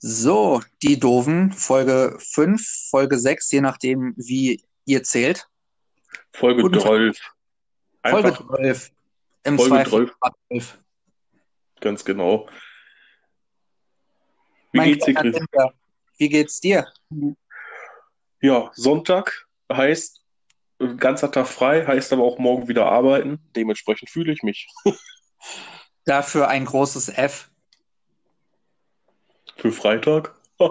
So, die Doofen, Folge 5, Folge 6, je nachdem, wie ihr zählt. Folge Guten Tag. 12. Folge Einfach 12. Im Folge Zweifel 12. 12. ganz genau. Wie Mein geht's dir, Chris? Kinder, wie geht's dir? Ja, Sonntag heißt ganzer Tag frei, heißt aber auch morgen wieder arbeiten. Dementsprechend fühle ich mich. Dafür ein großes F. Für Freitag.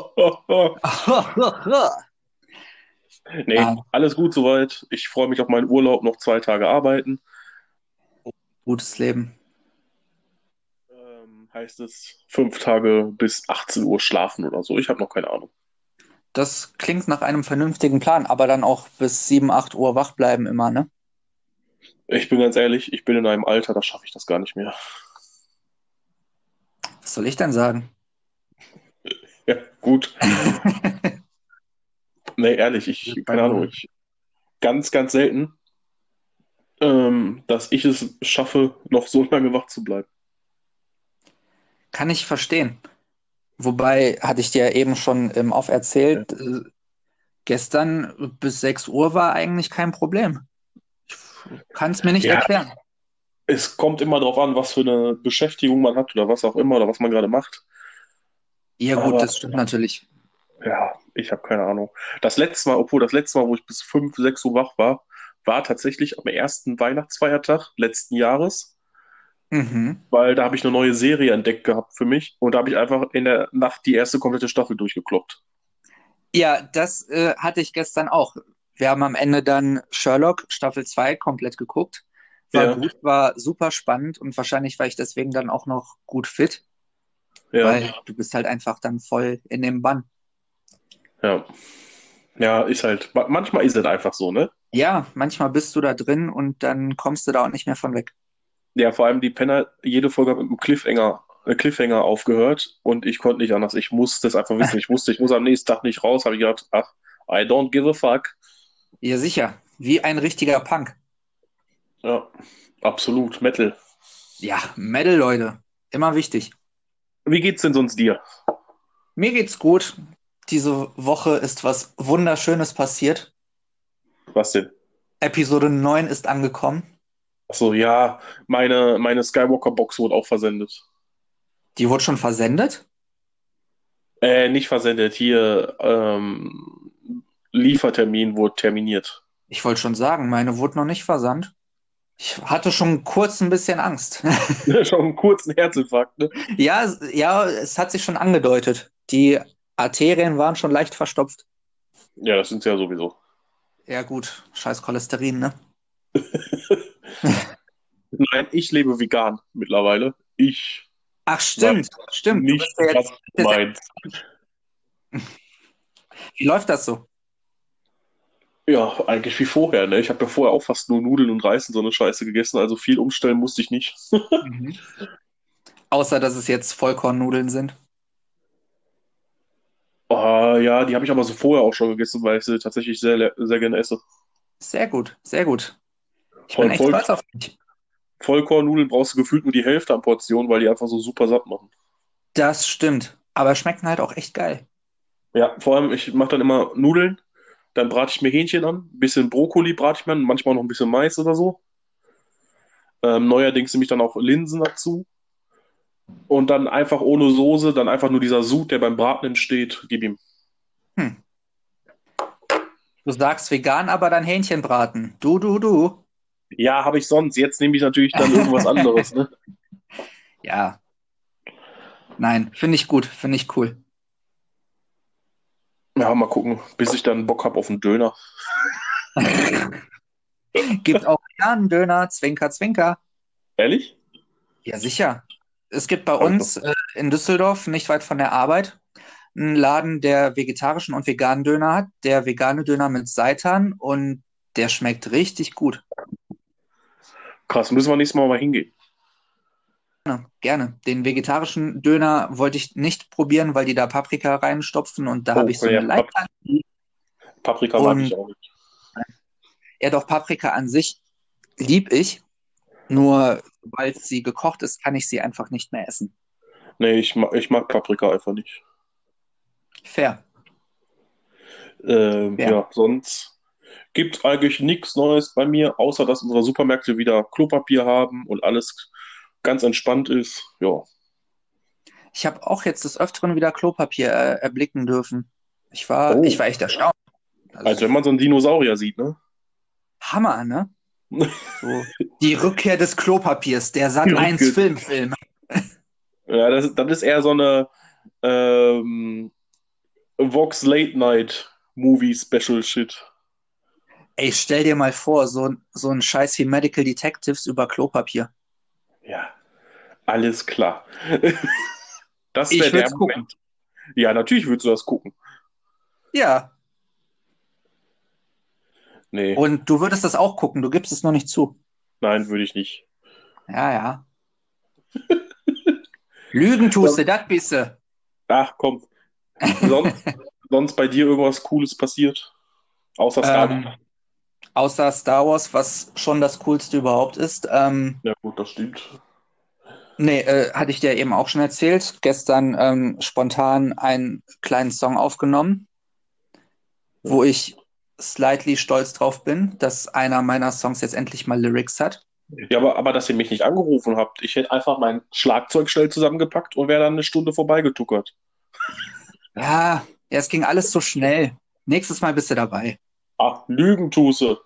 Nee, Nein. alles gut soweit. Ich freue mich auf meinen Urlaub, noch zwei Tage arbeiten. Gutes Leben. Ähm, heißt es fünf Tage bis 18 Uhr schlafen oder so. Ich habe noch keine Ahnung. Das klingt nach einem vernünftigen Plan, aber dann auch bis 7, 8 Uhr wach bleiben immer, ne? Ich bin ganz ehrlich, ich bin in einem Alter, da schaffe ich das gar nicht mehr. Was soll ich denn sagen? Ja, gut. Nee, ehrlich, ich, keine Ahnung, ich ganz, ganz selten, ähm, dass ich es schaffe, noch so lange wach zu bleiben. Kann ich verstehen. Wobei, hatte ich dir eben schon im Off erzählt, äh, gestern bis 6 Uhr war eigentlich kein Problem. Ich kann es mir nicht Ja. erklären. Es kommt immer darauf an, was für eine Beschäftigung man hat oder was auch immer oder was man gerade macht. Ja, gut, Aber- das stimmt natürlich. Ja, ich habe keine Ahnung. Das letzte Mal, obwohl das letzte Mal, wo ich bis 5, 6 Uhr wach war, war tatsächlich am ersten Weihnachtsfeiertag letzten Jahres, Mhm. weil da habe ich eine neue Serie entdeckt gehabt für mich und da habe ich einfach in der Nacht die erste komplette Staffel durchgekloppt. Ja, das äh, hatte ich gestern auch. Wir haben am Ende dann Sherlock Staffel 2 komplett geguckt. War Ja. gut, war super spannend und wahrscheinlich war ich deswegen dann auch noch gut fit, Ja. weil du bist halt einfach dann voll in dem Bann. Ja. Ja, ist halt, ma- manchmal ist es einfach so, ne? Ja, manchmal bist du da drin und dann kommst du da auch nicht mehr von weg. Ja, vor allem die Penner, jede Folge hat mit einem Cliffhanger, äh, Cliffhanger aufgehört und ich konnte nicht anders. Ich musste es einfach wissen. Ich wusste, ich muss am nächsten Tag nicht raus. Habe ich gedacht, ach, I don't give a fuck. Ja, sicher. Wie ein richtiger Punk. Ja, absolut. Metal. Ja, Metal, Leute. Immer wichtig. Wie geht's denn sonst dir? Mir geht's gut. Diese Woche ist was Wunderschönes passiert. Was denn? Episode 9 ist angekommen. Ach so, ja, meine, meine Skywalker-Box wurde auch versendet. Die wurde schon versendet? Äh, nicht versendet, hier, ähm, Liefertermin wurde terminiert. Ich wollte schon sagen, meine wurde noch nicht versandt. Ich hatte schon kurz ein bisschen Angst. Schon einen kurzen Herzinfarkt, ne? Ja, es- ja, es hat sich schon angedeutet. Die Arterien waren schon leicht verstopft. Ja, das sind sie ja sowieso. Ja, gut, scheiß Cholesterin, ne? Nein, ich lebe vegan mittlerweile. Ich Ach, stimmt, stimmt. Nicht, ja jetzt, was du meinst. wie läuft das so? Ja, eigentlich wie vorher, ne? Ich habe ja vorher auch fast nur Nudeln und Reis und so eine Scheiße gegessen, also viel umstellen musste ich nicht. Mhm. Außer, dass es jetzt Vollkornnudeln sind. Ah, ja, die habe ich aber so vorher auch schon gegessen, weil ich sie tatsächlich sehr, sehr gerne esse. Sehr gut, sehr gut. Ich Voll- bin echt stolz auf dich. Vollkornnudeln brauchst du gefühlt nur die Hälfte an Portion, weil die einfach so super satt machen. Das stimmt. Aber schmecken halt auch echt geil. Ja, vor allem, ich mache dann immer Nudeln, dann brate ich mir Hähnchen an, ein bisschen Brokkoli brate ich mir an, manchmal noch ein bisschen Mais oder so. Ähm, neuerdings nehme ich dann auch Linsen dazu. Und dann einfach ohne Soße, dann einfach nur dieser Sud, der beim Braten entsteht, gib ihm. Du sagst vegan, aber dann Hähnchen braten. Du, du, du. Ja, habe ich sonst. Jetzt nehme ich natürlich dann irgendwas anderes, ne? Ja. Nein, finde ich gut, finde ich cool. Ja, mal gucken, bis ich dann Bock habe auf einen Döner. Gibt auch veganen Döner, Zwinker, Zwinker. Ehrlich? Ja, sicher. Es gibt bei uns äh, in Düsseldorf, nicht weit von der Arbeit, einen Laden, der vegetarischen und veganen Döner hat. Der vegane Döner mit Seitan und der schmeckt richtig gut. Krass, müssen wir nächstes Mal mal hingehen. Gerne, gerne. Den vegetarischen Döner wollte ich nicht probieren, weil die da Paprika reinstopfen und da Oh, habe ich so ja, eine Allergie. Paprika mag ich auch nicht. Ja, doch Paprika an sich lieb ich. Nur sobald sie gekocht ist, kann ich sie einfach nicht mehr essen. Nee, ich mag, ich mag Paprika einfach nicht. Fair. Ähm, Ja. ja. sonst gibt eigentlich nichts Neues bei mir, außer dass unsere Supermärkte wieder Klopapier haben und alles ganz entspannt ist. Ja, Ich habe auch jetzt des Öfteren wieder Klopapier äh, erblicken dürfen. Ich war, Oh. ich war echt erstaunt. Also, als wenn man so einen Dinosaurier sieht, ne? Hammer, ne? So, die Rückkehr des Klopapiers, der Sat 1 Rückkehr. Filmfilm. Ja, das, das ist eher so eine ähm, Vox Late Night Movie Special Shit. Ey, stell dir mal vor, so, so ein Scheiß wie Medical Detectives über Klopapier. Ja, alles klar. Das wäre der gucken. Moment. Ja, natürlich würdest du das gucken. Ja, Nee, und du würdest das auch gucken, du gibst es noch nicht zu. nein, würde ich nicht. Ja, ja. Lügen tust du, das bist du. Ach, komm. Sonst, sonst bei dir irgendwas Cooles passiert? Außer Star Ähm, außer Star Wars, was schon das Coolste überhaupt ist. Ähm, Ja, gut, das stimmt. nee, äh, hatte ich dir eben auch schon erzählt. Gestern ähm, spontan einen kleinen Song aufgenommen, wo ich slightly stolz drauf bin, dass einer meiner Songs jetzt endlich mal Lyrics hat. Ja, aber, aber dass ihr mich nicht angerufen habt. Ich hätte einfach mein Schlagzeug schnell zusammengepackt und wäre dann eine Stunde vorbeigetuckert. Ja, ja, es ging alles so schnell. Nächstes Mal bist du dabei. Ach, Lügentuße,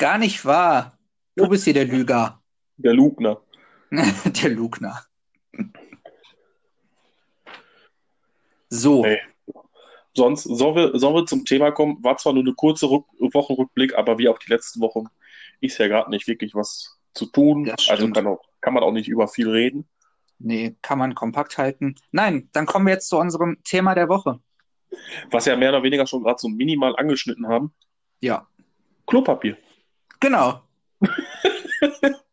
Gar nicht wahr. Du bist hier der Lüger. der Lugner. Der Lugner. So, Hey. Sonst sollen wir, sollen wir zum Thema kommen. War zwar nur eine kurze Rück Wochenrückblick, aber wie auch die letzten Wochen ist ja gerade nicht wirklich was zu tun. Also kann, auch, kann man auch nicht über viel reden. nee, kann man kompakt halten. Nein, dann kommen wir jetzt zu unserem Thema der Woche. Was ja mehr oder weniger schon gerade so minimal angeschnitten haben. Ja, Klopapier. Genau.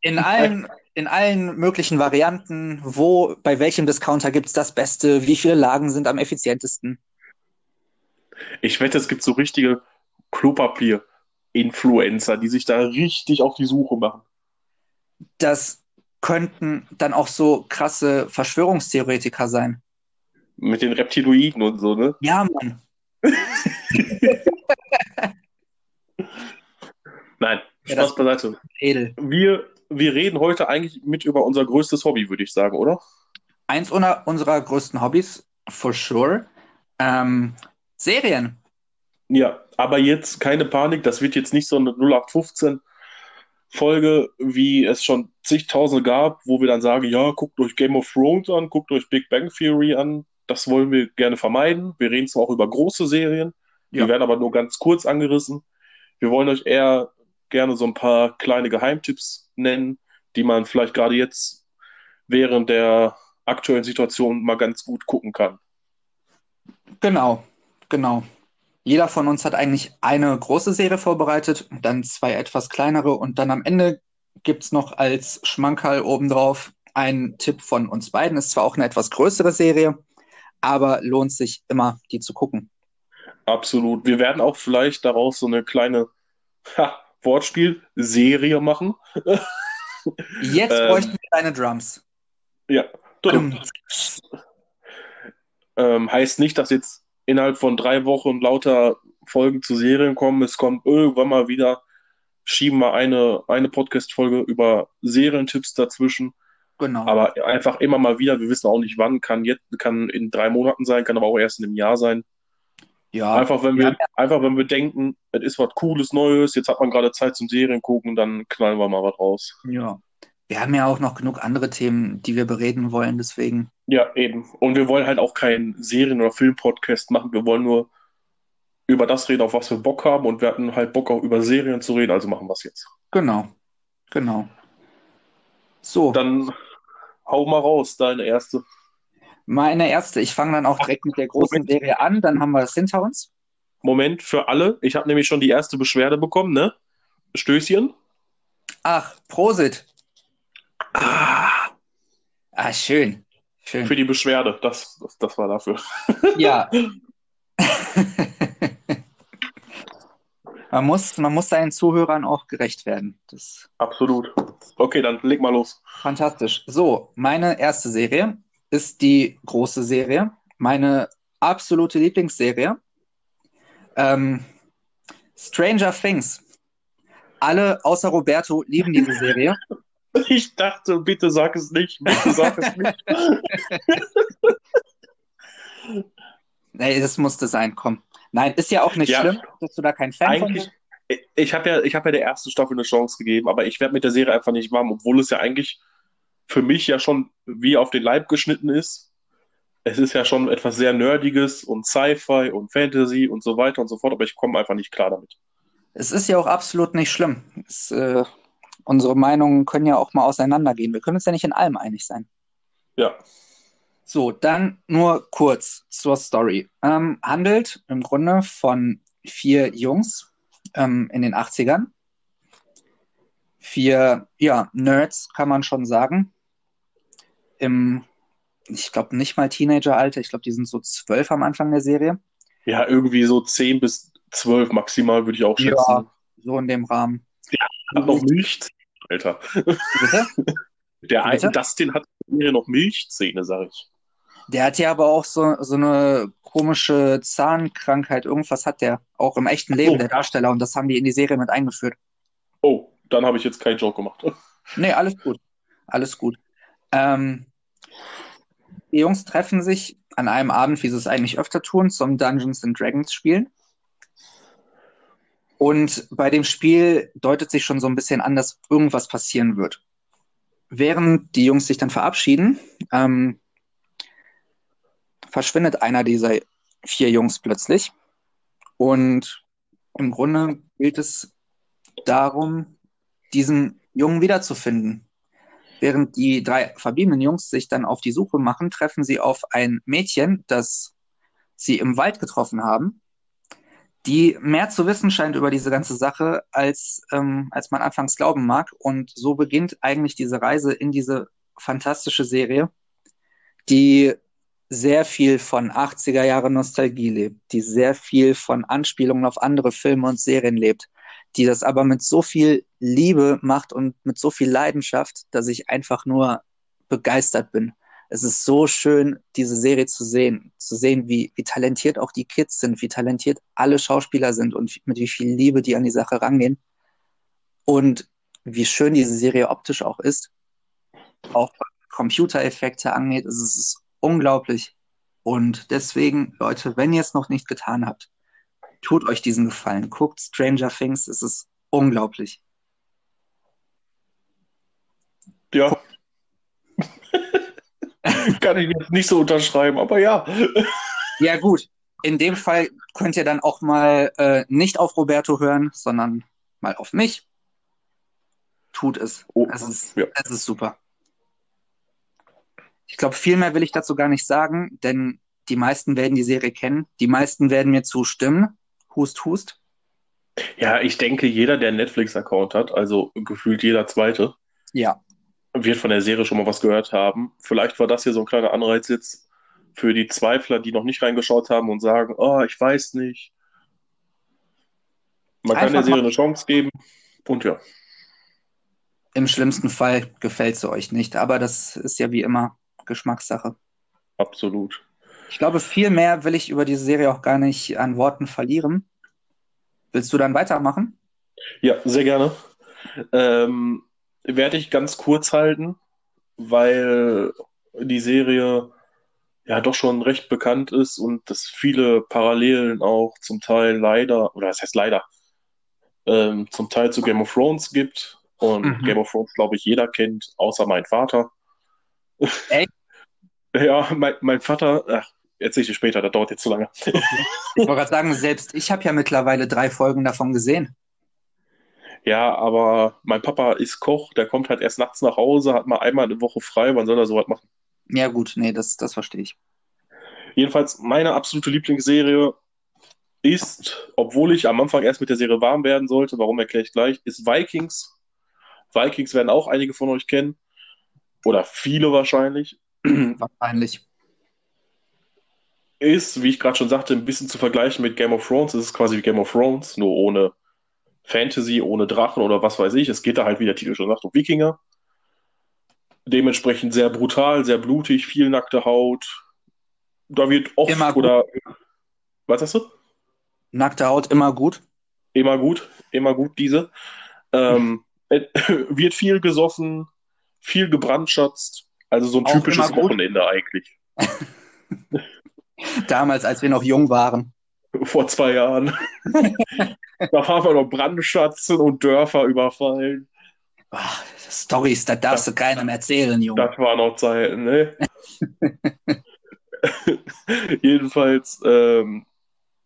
In allen, in allen möglichen Varianten, wo, bei welchem Discounter gibt es das Beste, wie viele Lagen sind am effizientesten. Ich wette, es gibt so richtige Klopapier-Influencer, die sich da richtig auf die Suche machen. Das könnten dann auch so krasse Verschwörungstheoretiker sein. Mit den Reptiloiden und so, ne? Ja, Mann. Nein, Spaß beiseite. Edel. Wir, wir reden heute eigentlich mit über unser größtes Hobby, würde ich sagen, oder? Eins unserer, größten Hobbys, for sure. Ähm, Serien. Ja, aber jetzt keine Panik, das wird jetzt nicht so eine 0815 Folge, wie es schon zigtausende gab, wo wir dann sagen, ja, guckt euch Game of Thrones an, guckt euch Big Bang Theory an. Das wollen wir gerne vermeiden. Wir reden zwar auch über große Serien, die Ja. werden aber nur ganz kurz angerissen. Wir wollen euch eher gerne so ein paar kleine Geheimtipps nennen, die man vielleicht gerade jetzt während der aktuellen Situation mal ganz gut gucken kann. Genau, genau. Jeder von uns hat eigentlich eine große Serie vorbereitet, dann zwei etwas kleinere und dann am Ende gibt es noch als Schmankerl obendrauf einen Tipp von uns beiden. Ist zwar auch eine etwas größere Serie, aber lohnt sich immer, die zu gucken. Absolut. Wir werden auch vielleicht daraus so eine kleine ha, Wortspiel-Serie machen. Jetzt Ähm. bräuchten wir deine Drums. Ja. Dum. Ähm, heißt nicht, dass jetzt innerhalb von drei Wochen lauter Folgen zu Serien kommen. Es kommt irgendwann mal wieder, schieben wir eine, eine Podcast-Folge über Serientipps dazwischen. Genau. Aber einfach immer mal wieder, wir wissen auch nicht wann, kann jetzt, kann in drei Monaten sein, kann aber auch erst in einem Jahr sein. Ja, Einfach wenn wir wir, einfach wenn wir denken, es ist was Cooles, Neues, jetzt hat man gerade Zeit zum Serien gucken, dann knallen wir mal was raus. ja. Wir haben ja auch noch genug andere Themen, die wir bereden wollen, deswegen. Ja, eben. Und wir wollen halt auch keinen Serien- oder Film-Podcast machen. Wir wollen nur über das reden, auf was wir Bock haben. Und wir hatten halt Bock auch über Serien zu reden, also machen wir es jetzt. Genau, genau. So, Dann hau mal raus, deine erste. Meine erste. Ich fange dann auch direkt mit der großen Moment. Serie an, dann haben wir es hinter uns. Moment für alle. Ich habe nämlich schon die erste Beschwerde bekommen, ne? Stößchen. Ach, Prosit. Ah, Ah, schön. Schön. für die Beschwerde. Das, das, das war dafür. Ja. Man muss, man muss seinen Zuhörern auch gerecht werden. Das Absolut. Okay, dann leg mal los. fantastisch. So, meine erste Serie ist die große Serie. Meine absolute Lieblingsserie. Ähm, Stranger Things. Alle außer Roberto lieben diese Serie. Ich dachte, bitte sag es nicht, bitte sag es nicht. nee, das musste sein, komm. Nein, ist ja auch nicht Ja. schlimm, dass du da kein Fan Eigentlich, von ich- ich habe ja, ich hab ja der ersten Staffel eine Chance gegeben, aber ich werde mit der Serie einfach nicht warm, obwohl es ja eigentlich für mich ja schon wie auf den Leib geschnitten ist. Es ist ja schon etwas sehr Nerdiges und Sci-Fi und Fantasy und so weiter und so fort, aber ich komme einfach nicht klar damit. Es ist ja auch absolut nicht schlimm. Es, äh, unsere Meinungen können ja auch mal auseinandergehen. Wir können uns ja nicht in allem einig sein. Ja, So, dann nur kurz zur Story. Ähm, handelt im Grunde von vier Jungs ähm, in den 80ern. Vier, ja, Nerds, kann man schon sagen. Im, ich glaube, nicht mal Teenageralter. Ich glaube, die sind so zwölf am Anfang der Serie. ja, irgendwie so 10 bis 12 maximal würde ich auch schätzen. Ja. So in dem Rahmen. Hat noch Milchzähne, Alter. Bitte? Der ein, Bitte? Dustin hat noch Milchzähne, sag ich. Der hat ja aber auch so, so eine komische Zahnkrankheit. Irgendwas hat der auch im echten Leben, Oh. der Darsteller. Und das haben die in die Serie mit eingeführt. Oh, dann habe ich jetzt keinen Joke gemacht. Nee, alles gut. Alles gut. Ähm, die Jungs treffen sich an einem Abend, wie sie es eigentlich öfter tun, zum Dungeons and Dragons spielen. Und bei dem Spiel deutet sich schon so ein bisschen an, dass irgendwas passieren wird. Während die Jungs sich dann verabschieden, ähm, verschwindet einer dieser vier Jungs plötzlich. Und im Grunde gilt es darum, diesen Jungen wiederzufinden. Während die drei verbliebenen Jungs sich dann auf die Suche machen, treffen sie auf ein Mädchen, das sie im Wald getroffen haben, die mehr zu wissen scheint über diese ganze Sache, als, ähm, als man anfangs glauben mag. Und so beginnt eigentlich diese Reise in diese fantastische Serie, die sehr viel von 80er Jahre Nostalgie lebt, die sehr viel von Anspielungen auf andere Filme und Serien lebt, die das aber mit so viel Liebe macht und mit so viel Leidenschaft, dass ich einfach nur begeistert bin. Es ist so schön, diese Serie zu sehen, zu sehen, wie, wie talentiert auch die Kids sind, wie talentiert alle Schauspieler sind und mit wie viel Liebe die an die Sache rangehen. Und wie schön diese Serie optisch auch ist. Auch was Computereffekte angeht, es ist unglaublich. Und deswegen, Leute, wenn ihr es noch nicht getan habt, tut euch diesen Gefallen. Guckt Stranger Things, es ist unglaublich. Ja. Kann ich jetzt nicht so unterschreiben, aber ja. Ja, gut. In dem Fall könnt ihr dann auch mal äh, nicht auf Roberto hören, sondern mal auf mich. Tut es. Oh, Es ist, ja. es ist super. Ich glaube, viel mehr will ich dazu gar nicht sagen, denn die meisten werden die Serie kennen. Die meisten werden mir zustimmen. Hust, hust. Ja, ich denke, jeder, der einen Netflix-Account hat, also gefühlt jeder zweite, Ja. wird von der Serie schon mal was gehört haben. Vielleicht war das hier so ein kleiner Anreiz jetzt für die Zweifler, die noch nicht reingeschaut haben und sagen, oh, ich weiß nicht. Man kann Einfach der Serie eine Chance geben. Und ja, Im schlimmsten Fall gefällt sie euch nicht, aber das ist ja wie immer Geschmackssache. absolut. Ich glaube, viel mehr will ich über diese Serie auch gar nicht an Worten verlieren. Willst du dann weitermachen? Ja, sehr gerne. Ähm, werde ich ganz kurz halten, weil die Serie ja doch schon recht bekannt ist und es viele Parallelen auch zum Teil leider, oder das heißt leider, ähm, zum Teil zu Game of Thrones gibt. Und Mhm. Game of Thrones, glaube ich, jeder kennt, außer mein Vater. Echt? Ja, mein, mein Vater, ach, erzähle ich dir später, das dauert jetzt zu lange. Ich wollte gerade sagen, selbst ich habe ja mittlerweile drei Folgen davon gesehen. Ja, aber mein Papa ist Koch, der kommt halt erst nachts nach Hause, hat mal einmal eine Woche frei, wann soll er sowas machen? Ja, gut, nee, das, das verstehe ich. Jedenfalls, meine absolute Lieblingsserie ist, obwohl ich am Anfang erst mit der Serie warm werden sollte, warum erkläre ich gleich, ist Vikings. Vikings werden auch einige von euch kennen. Oder viele wahrscheinlich. Wahrscheinlich. Ist, wie ich gerade schon sagte, ein bisschen zu vergleichen mit Game of Thrones. Es ist quasi wie Game of Thrones, nur ohne Fantasy, ohne Drachen oder was weiß ich. Es geht da halt, wie der Titel schon sagt, um Wikinger. Dementsprechend sehr brutal, sehr blutig, viel nackte Haut, da wird oft Immer gut. oder was hast du? Nackte Haut immer gut. Immer gut, immer gut diese. Ähm, äh, wird viel gesoffen, viel gebrandschatzt. Also so ein Auch typisches gut. Wochenende eigentlich. Damals, als wir noch jung waren. Vor zwei Jahren. da haben wir noch Brandschatzen und Dörfer überfallen. Ach, Stories, das darfst du keinem erzählen, Junge. Das war noch Zeiten, ne? Jedenfalls, ähm,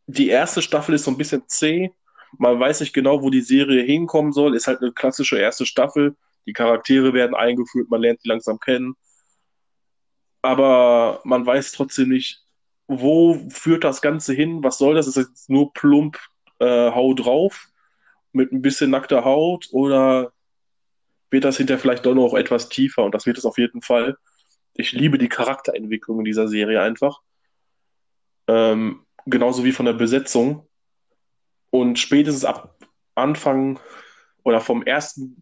die erste Staffel ist so ein bisschen zäh. Man weiß nicht genau, wo die Serie hinkommen soll. Ist halt eine klassische erste Staffel. Die Charaktere werden eingeführt, man lernt die langsam kennen. Aber man weiß trotzdem nicht, wo führt das Ganze hin? Was soll das? Ist das jetzt nur plump äh, Hau drauf mit ein bisschen nackter Haut oder wird das hinterher vielleicht doch noch etwas tiefer? Und das wird es auf jeden Fall. Ich liebe die Charakterentwicklung in dieser Serie einfach. Ähm, genauso wie von der Besetzung. Und spätestens ab Anfang oder vom ersten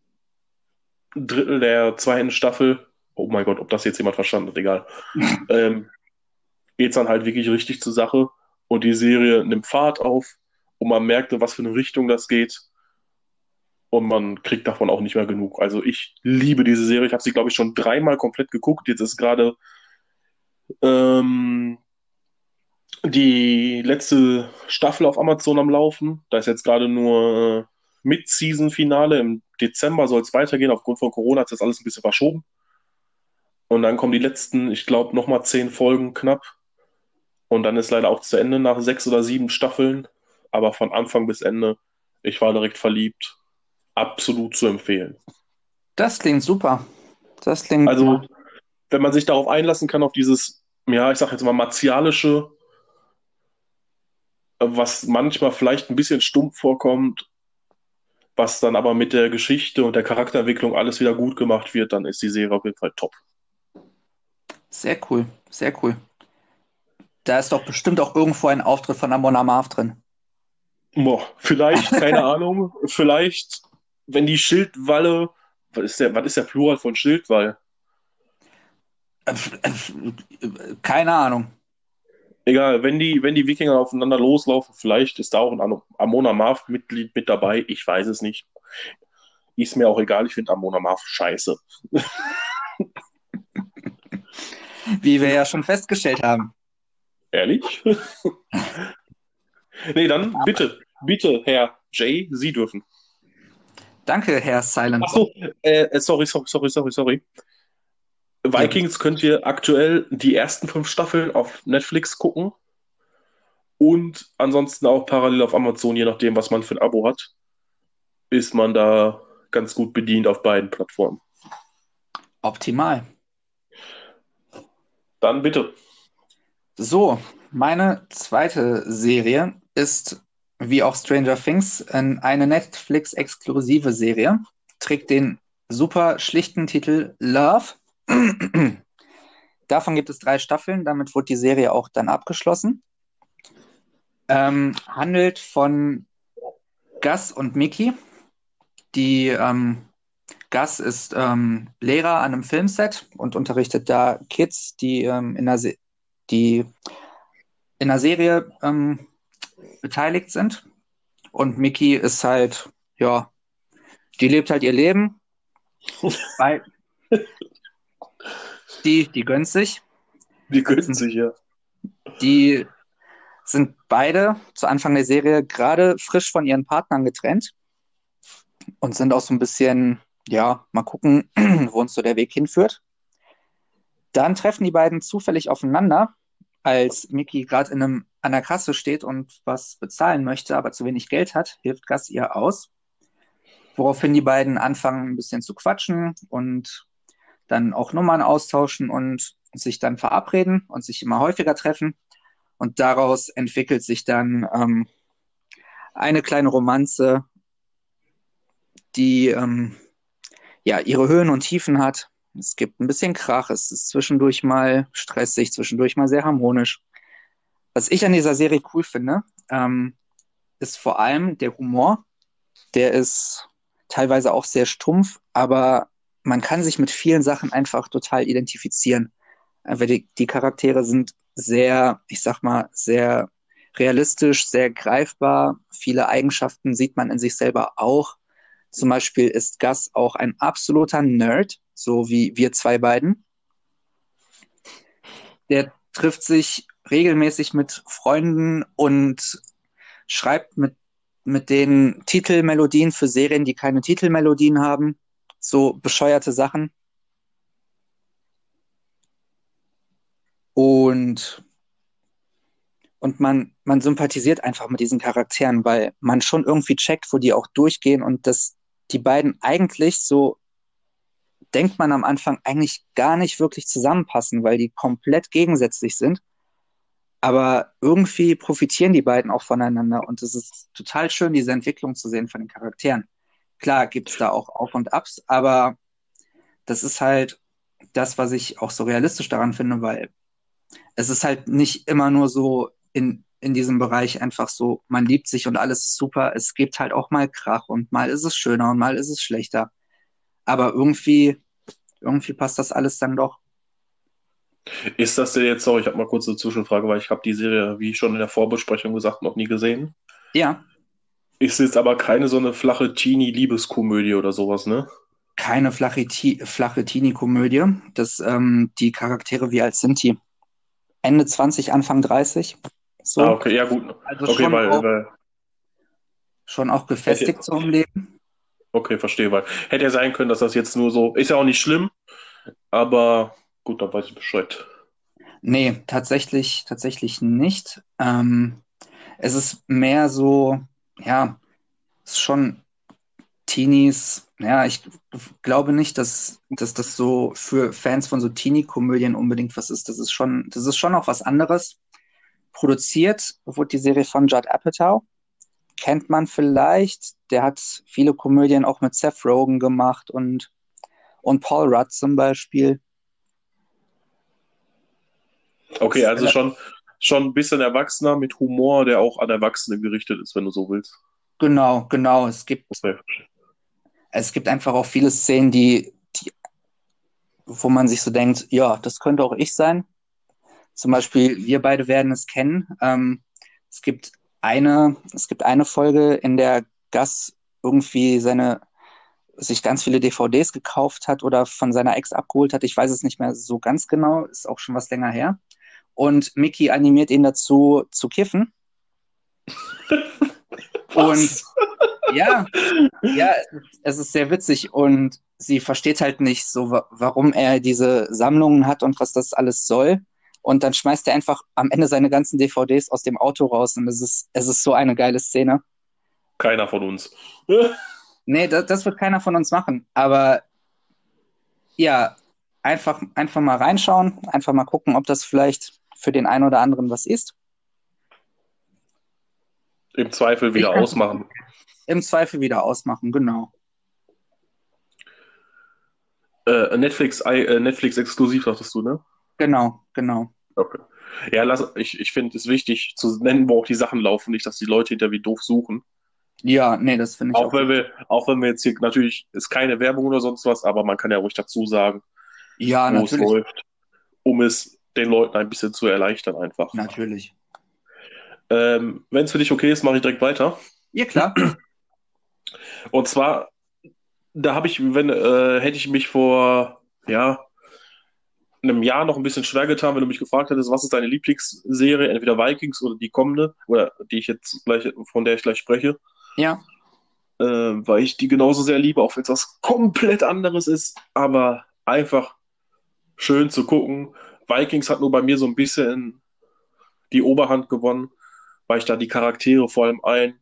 Drittel der zweiten Staffel, oh mein Gott, ob das jetzt jemand verstanden hat, egal, ähm, geht es dann halt wirklich richtig zur Sache und die Serie nimmt Fahrt auf und man merkt, in was für eine Richtung das geht und man kriegt davon auch nicht mehr genug. Also ich liebe diese Serie. Ich habe sie, glaube ich, schon dreimal komplett geguckt. Jetzt ist gerade ähm, die letzte Staffel auf Amazon am Laufen. Da ist jetzt gerade nur äh, Mid-Season-Finale. Im Dezember soll es weitergehen. Aufgrund von Corona hat das alles ein bisschen verschoben. Und dann kommen die letzten, ich glaube, nochmal zehn Folgen knapp. Und dann ist leider auch zu Ende nach sechs oder sieben Staffeln. Aber von Anfang bis Ende, ich war direkt verliebt. Absolut zu empfehlen. Das klingt super. Das klingt Also, wenn man sich darauf einlassen kann, auf dieses, ja, ich sag jetzt mal martialische, was manchmal vielleicht ein bisschen stumpf vorkommt, was dann aber mit der Geschichte und der Charakterentwicklung alles wieder gut gemacht wird, dann ist die Serie auf jeden Fall top. sehr cool. Sehr cool. Da ist doch bestimmt auch irgendwo ein Auftritt von Amon Amarth drin. Boah, vielleicht, keine Ahnung, vielleicht, wenn die Schildwalle, was ist der, was ist der Plural von Schildwall? Keine Ahnung. Egal, wenn die, wenn die Wikinger aufeinander loslaufen, vielleicht ist da auch ein Am- Amon Amarth-Mitglied mit dabei. Ich weiß es nicht. Ist mir auch egal, ich finde Amon Amarth scheiße. Wie wir ja schon festgestellt haben. Ehrlich? nee, dann bitte, bitte, Herr Jay, Sie dürfen. Danke, Herr Silent. Achso, äh, äh, sorry, sorry, sorry, sorry, sorry. Vikings könnt ihr aktuell die ersten fünf Staffeln auf Netflix gucken und ansonsten auch parallel auf Amazon, je nachdem, was man für ein Abo hat, ist man da ganz gut bedient auf beiden Plattformen. Optimal. Dann bitte. So, meine zweite Serie ist, wie auch Stranger Things, ein- eine Netflix-exklusive Serie. Trägt den super schlichten Titel Love. Davon gibt es drei Staffeln, damit wurde die Serie auch dann abgeschlossen. Ähm, handelt von Gus und Mickey. Die ähm, Gus ist ähm, Lehrer an einem Filmset und unterrichtet da Kids, die ähm, in der Se die in der Serie ähm, beteiligt sind. Und Mickey ist halt, ja, die lebt halt ihr Leben. Weil die, die gönnt sich. Die gönnen sich ja. Die sind beide zu Anfang der Serie gerade frisch von ihren Partnern getrennt und sind auch so ein bisschen, ja, mal gucken, wo uns so der Weg hinführt. Dann treffen die beiden zufällig aufeinander, als Mickey gerade in einem an der Kasse steht und was bezahlen möchte, aber zu wenig Geld hat, hilft Gus ihr aus. Woraufhin die beiden anfangen, ein bisschen zu quatschen und dann auch Nummern austauschen und sich dann verabreden und sich immer häufiger treffen. Und daraus entwickelt sich dann ähm, eine kleine Romanze, die ähm, ja ihre Höhen und Tiefen hat. Es gibt ein bisschen Krach, es ist zwischendurch mal stressig, zwischendurch mal sehr harmonisch. Was ich an dieser Serie cool finde, ähm, ist vor allem der Humor. Der ist teilweise auch sehr stumpf, aber man kann sich mit vielen Sachen einfach total identifizieren. Weil die, die Charaktere sind sehr, ich sag mal, sehr realistisch, sehr greifbar. Viele Eigenschaften sieht man in sich selber auch. Zum Beispiel ist Gus auch ein absoluter Nerd, so wie wir zwei beiden. Der trifft sich regelmäßig mit Freunden und schreibt mit, mit den Titelmelodien für Serien, die keine Titelmelodien haben. So bescheuerte Sachen. Und, und man, man sympathisiert einfach mit diesen Charakteren, weil man schon irgendwie checkt, wo die auch durchgehen und dass die beiden eigentlich so, denkt man am Anfang, eigentlich gar nicht wirklich zusammenpassen, weil die komplett gegensätzlich sind. Aber irgendwie profitieren die beiden auch voneinander und es ist total schön, diese Entwicklung zu sehen von den Charakteren. Klar gibt es da auch Auf und Abs, aber das ist halt das, was ich auch so realistisch daran finde, weil es ist halt nicht immer nur so in, in diesem Bereich einfach so, man liebt sich und alles ist super. Es gibt halt auch mal Krach und mal ist es schöner und mal ist es schlechter. Aber irgendwie, irgendwie passt das alles dann doch. Ist das denn jetzt, sorry, ich habe mal kurz eine Zwischenfrage, weil ich habe die Serie, wie schon in der Vorbesprechung gesagt, noch nie gesehen. Ja. Ist jetzt aber keine so eine flache Teenie-Liebeskomödie oder sowas, ne? Keine flache, flache Teenie-Komödie. Das, ähm, die Charaktere, wie alt sind die? Ende 20, Anfang 30. So. Ah, okay, ja gut. Also okay, schon, weil, auch, weil, schon auch gefestigt so im Leben. Okay, verstehe, weil hätte ja sein können, dass das jetzt nur so, ist ja auch nicht schlimm, aber gut, dann weiß ich Bescheid. Nee, tatsächlich, tatsächlich nicht. Ähm, es ist mehr so, ja, es ist schon Teenies, ja, ich glaube nicht, dass, dass das so für Fans von so Teenie-Komödien unbedingt was ist. Das ist schon, das ist schon auch was anderes. Produziert wurde die Serie von Judd Apatow. Kennt man vielleicht. Der hat viele Komödien auch mit Seth Rogen gemacht und, und Paul Rudd zum Beispiel. Okay, also schon, schon ein bisschen erwachsener mit Humor, der auch an Erwachsene gerichtet ist, wenn du so willst. Genau, genau. Es gibt, Okay. es gibt einfach auch viele Szenen, die, die, wo man sich so denkt, ja, das könnte auch ich sein. Zum Beispiel, wir beide werden es kennen. Ähm, es gibt eine, es gibt eine Folge, in der Gus irgendwie seine, sich ganz viele DVDs gekauft hat oder von seiner Ex abgeholt hat. Ich weiß es nicht mehr so ganz genau, ist auch schon was länger her. Und Mickey animiert ihn dazu zu kiffen. Und ja, ja, es ist, sehr witzig und sie versteht halt nicht so, wa- warum er diese Sammlungen hat und was das alles soll. Und dann schmeißt er einfach am Ende seine ganzen DVDs aus dem Auto raus und es ist, es ist so eine geile Szene. Keiner von uns. Nee, das, das wird keiner von uns machen. Aber ja, einfach, einfach mal reinschauen, einfach mal gucken, ob das vielleicht für den einen oder anderen was ist. Im Zweifel wieder Ich ausmachen. Im Zweifel wieder ausmachen, genau. Äh, Netflix, äh, Netflix exklusiv, dachtest du, ne? Genau, genau. Okay. Ja, lass, ich, ich finde es wichtig zu nennen, wo auch die Sachen laufen, nicht, dass die Leute hinter wie doof suchen. Ja, nee, das finde ich Auch auch. wenn wir, auch wenn wir jetzt hier natürlich, ist keine Werbung oder sonst was, aber man kann ja ruhig dazu sagen, Ja, wo es läuft, um es den Leuten ein bisschen zu erleichtern einfach. Natürlich. Ähm, wenn es für dich okay ist, mache ich direkt weiter. Ja, klar. Und zwar, da habe ich, wenn, äh, hätte ich mich vor, ja, einem Jahr noch ein bisschen schwer getan, wenn du mich gefragt hättest, was ist deine Lieblingsserie, entweder Vikings oder die kommende, oder die ich jetzt gleich, von der ich gleich spreche, Ja, äh, weil ich die genauso sehr liebe, auch wenn es was komplett anderes ist, aber einfach schön zu gucken. Vikings hat nur bei mir so ein bisschen die Oberhand gewonnen, weil ich da die Charaktere vor allem ein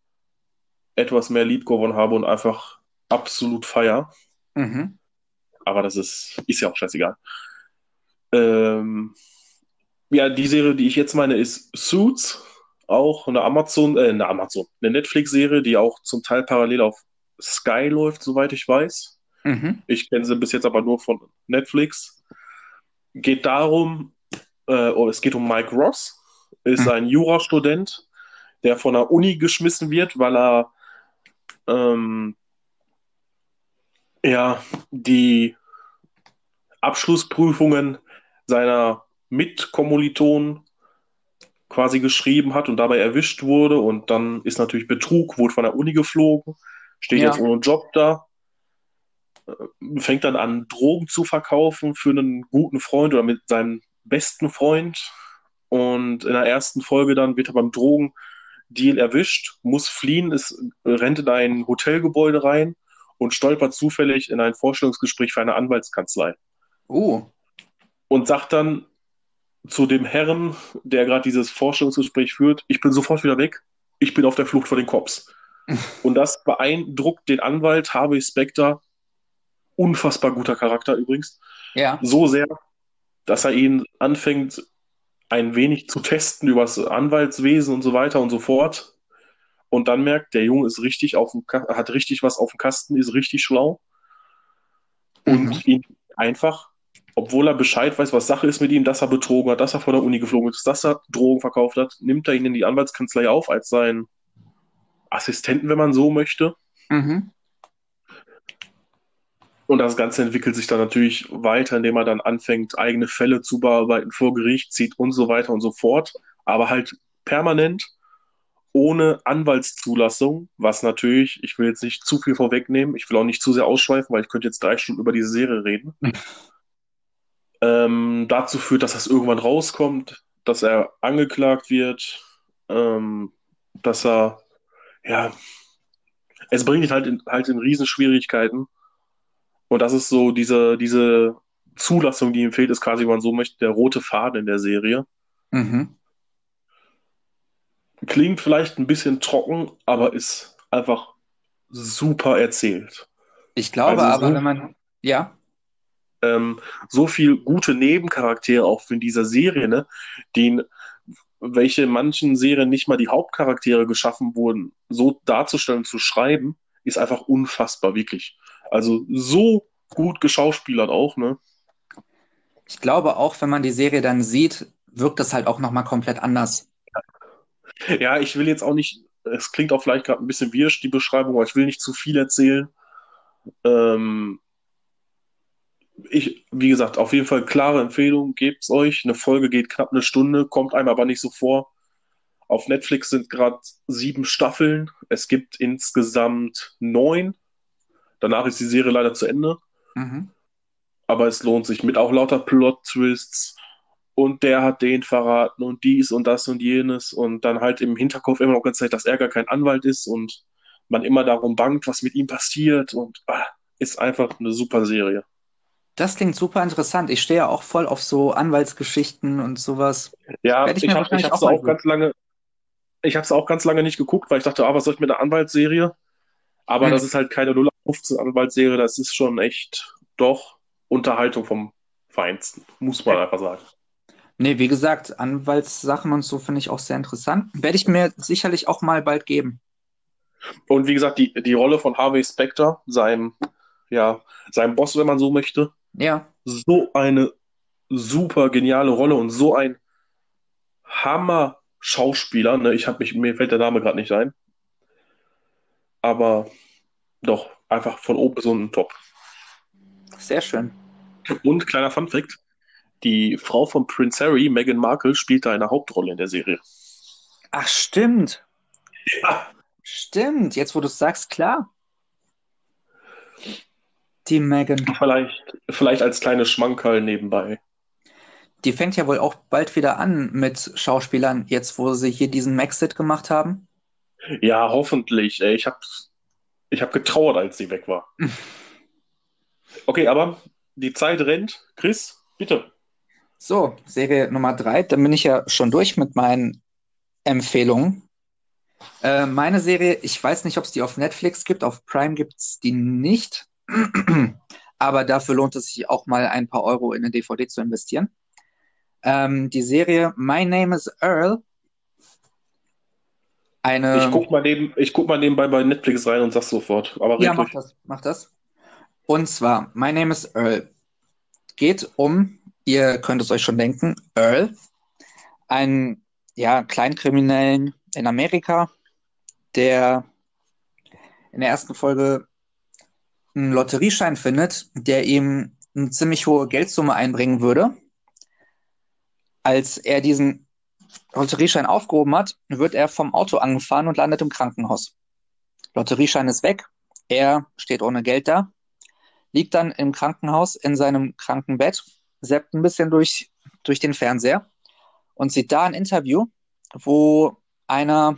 etwas mehr lieb gewonnen habe und einfach absolut feier. mhm. Aber das ist, ist ja auch scheißegal. Ähm, ja, die Serie, die ich jetzt meine, ist Suits. Auch eine Amazon, äh, eine Amazon, eine Netflix-Serie, die auch zum Teil parallel auf Sky läuft, soweit ich weiß. Mhm. Ich kenne sie bis jetzt aber nur von Netflix. Geht darum, äh, oh, es geht um Mike Ross, ist Mhm. ein Jurastudent, der von der Uni geschmissen wird, weil er ähm, ja die Abschlussprüfungen seiner Mitkommilitonen quasi geschrieben hat und dabei erwischt wurde. Und dann ist natürlich Betrug, wurde von der Uni geflogen, steht Ja. jetzt ohne Job da, äh, fängt dann an, Drogen zu verkaufen für einen guten Freund oder mit seinem besten Freund. Und in der ersten Folge dann wird er beim Drogendeal erwischt, muss fliehen, ist, rennt in ein Hotelgebäude rein und stolpert zufällig in ein Vorstellungsgespräch für eine Anwaltskanzlei Uh, und sagt dann zu dem Herrn, der gerade dieses Vorstellungsgespräch führt, ich bin sofort wieder weg, ich bin auf der Flucht vor den Cops. Und das beeindruckt den Anwalt Harvey Specter, unfassbar guter Charakter übrigens, ja. so sehr, dass er ihn anfängt, ein wenig zu testen über das Anwaltswesen und so weiter und so fort. Und dann merkt, der Junge ist richtig auf dem, hat richtig was auf dem Kasten, ist richtig schlau und Mhm. ihn einfach, obwohl er Bescheid weiß, was Sache ist mit ihm, dass er betrogen hat, dass er von der Uni geflogen ist, dass er Drogen verkauft hat, nimmt er ihn in die Anwaltskanzlei auf als seinen Assistenten, wenn man so möchte. Mhm. Und das Ganze entwickelt sich dann natürlich weiter, indem er dann anfängt, eigene Fälle zu bearbeiten, vor Gericht zieht und so weiter und so fort. Aber halt permanent ohne Anwaltszulassung, was natürlich, ich will jetzt nicht zu viel vorwegnehmen, ich will auch nicht zu sehr ausschweifen, weil ich könnte jetzt drei Stunden über diese Serie reden. ähm, dazu führt, dass das irgendwann rauskommt, dass er angeklagt wird, ähm, dass er, ja, es bringt ihn halt in, halt in Riesenschwierigkeiten. Und das ist so diese, diese Zulassung, die ihm fehlt, ist quasi, wenn man so möchte, der rote Faden in der Serie. Mhm. Klingt vielleicht ein bisschen trocken, aber ist einfach super erzählt. Ich glaube Also aber, wenn man, ja, Ähm, so viel gute Nebencharaktere auch in dieser Serie, ne, die, welche in manchen Serien nicht mal die Hauptcharaktere geschaffen wurden, so darzustellen, zu schreiben, ist einfach unfassbar, wirklich. Also so gut geschauspielert auch, ne? ich glaube auch, wenn man die Serie dann sieht, wirkt das halt auch nochmal komplett anders. Ja, ich will jetzt auch nicht, es klingt auch vielleicht gerade ein bisschen wirsch, die Beschreibung, aber ich will nicht zu viel erzählen. Ähm, ich, wie gesagt, auf jeden Fall klare Empfehlung, gebt's euch. Eine Folge geht knapp eine Stunde, kommt einem aber nicht so vor. Auf Netflix sind gerade sieben Staffeln. Es gibt insgesamt neun. Danach ist die Serie leider zu Ende. Mhm. aber es lohnt sich mit auch lauter Plot-Twists und der hat den verraten und dies und das und jenes und dann halt im Hinterkopf immer noch ganz Zeit, dass er gar kein Anwalt ist und man immer darum bangt, was mit ihm passiert und ah, ist einfach eine super Serie. Das klingt super interessant. Ich stehe ja auch voll auf so Anwaltsgeschichten und sowas. Ja, Werd ich ich habe hab's auch auch ganz lange, ich habe es auch ganz lange nicht geguckt, weil ich dachte, ah, was soll ich mit einer Anwaltsserie? Aber Hm. das ist halt keine 0815 Anwaltsserie, das ist schon echt doch Unterhaltung vom Feinsten, muss man einfach sagen. Nee, wie gesagt, Anwaltssachen und so finde ich auch sehr interessant. Werde ich mir sicherlich auch mal bald geben. Und wie gesagt, die, die Rolle von Harvey Specter, seinem, ja, seinem Boss, wenn man so möchte, Ja, so eine super geniale Rolle und so ein Hammer-Schauspieler. Ne? Ich hab mich, mir fällt der Name gerade nicht ein. Aber doch, einfach von oben bis unten top. sehr schön. Und kleiner Fun-Fact: Die Frau von Prince Harry, Meghan Markle, spielt da eine Hauptrolle in der Serie. Ach, stimmt. Ja. Stimmt. Jetzt, wo du es sagst, klar. Die Megan. Vielleicht, vielleicht als kleine Schmankerl nebenbei. Die fängt ja wohl auch bald wieder an mit Schauspielern, jetzt wo sie hier diesen Maxit gemacht haben. Ja, hoffentlich. Ich habe ich hab getrauert, als sie weg war. Okay, aber die Zeit rennt. Chris, bitte. So, Serie Nummer drei. Dann bin ich ja schon durch mit meinen Empfehlungen. Äh, meine Serie, ich weiß nicht, ob es die auf Netflix gibt. Auf Prime gibt es die nicht. Aber dafür lohnt es sich auch mal ein paar Euro in eine DVD zu investieren. Ähm, die Serie My Name is Earl. Eine. Ich guck mal neben, ich guck mal nebenbei bei Netflix rein und sag's sofort. Aber Ja, mach das, mach das. Und zwar, My Name is Earl. Geht um, ihr könnt es euch schon denken, Earl, einen ja, Kleinkriminellen in Amerika, der in der ersten Folge einen Lotterieschein findet, der ihm eine ziemlich hohe Geldsumme einbringen würde. Als er diesen Lotterieschein aufgehoben hat, wird er vom Auto angefahren und landet im Krankenhaus. Lotterieschein ist weg. Er steht ohne Geld da, liegt dann im Krankenhaus in seinem Krankenbett, seppt ein bisschen durch, durch den Fernseher und sieht da ein Interview, wo einer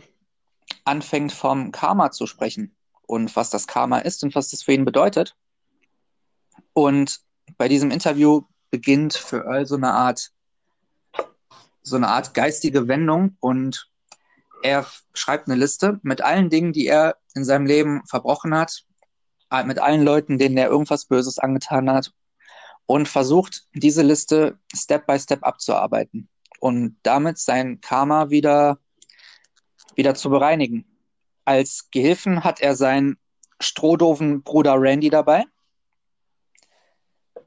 anfängt vom Karma zu sprechen und was das Karma ist und was das für ihn bedeutet. Und bei diesem Interview beginnt für Earl so eine Art so eine Art geistige Wendung und er schreibt eine Liste mit allen Dingen, die er in seinem Leben verbrochen hat, mit allen Leuten, denen er irgendwas Böses angetan hat und versucht, diese Liste Step by Step abzuarbeiten und damit sein Karma wieder, wieder zu bereinigen. Als Gehilfen hat er seinen strohdoven Bruder Randy dabei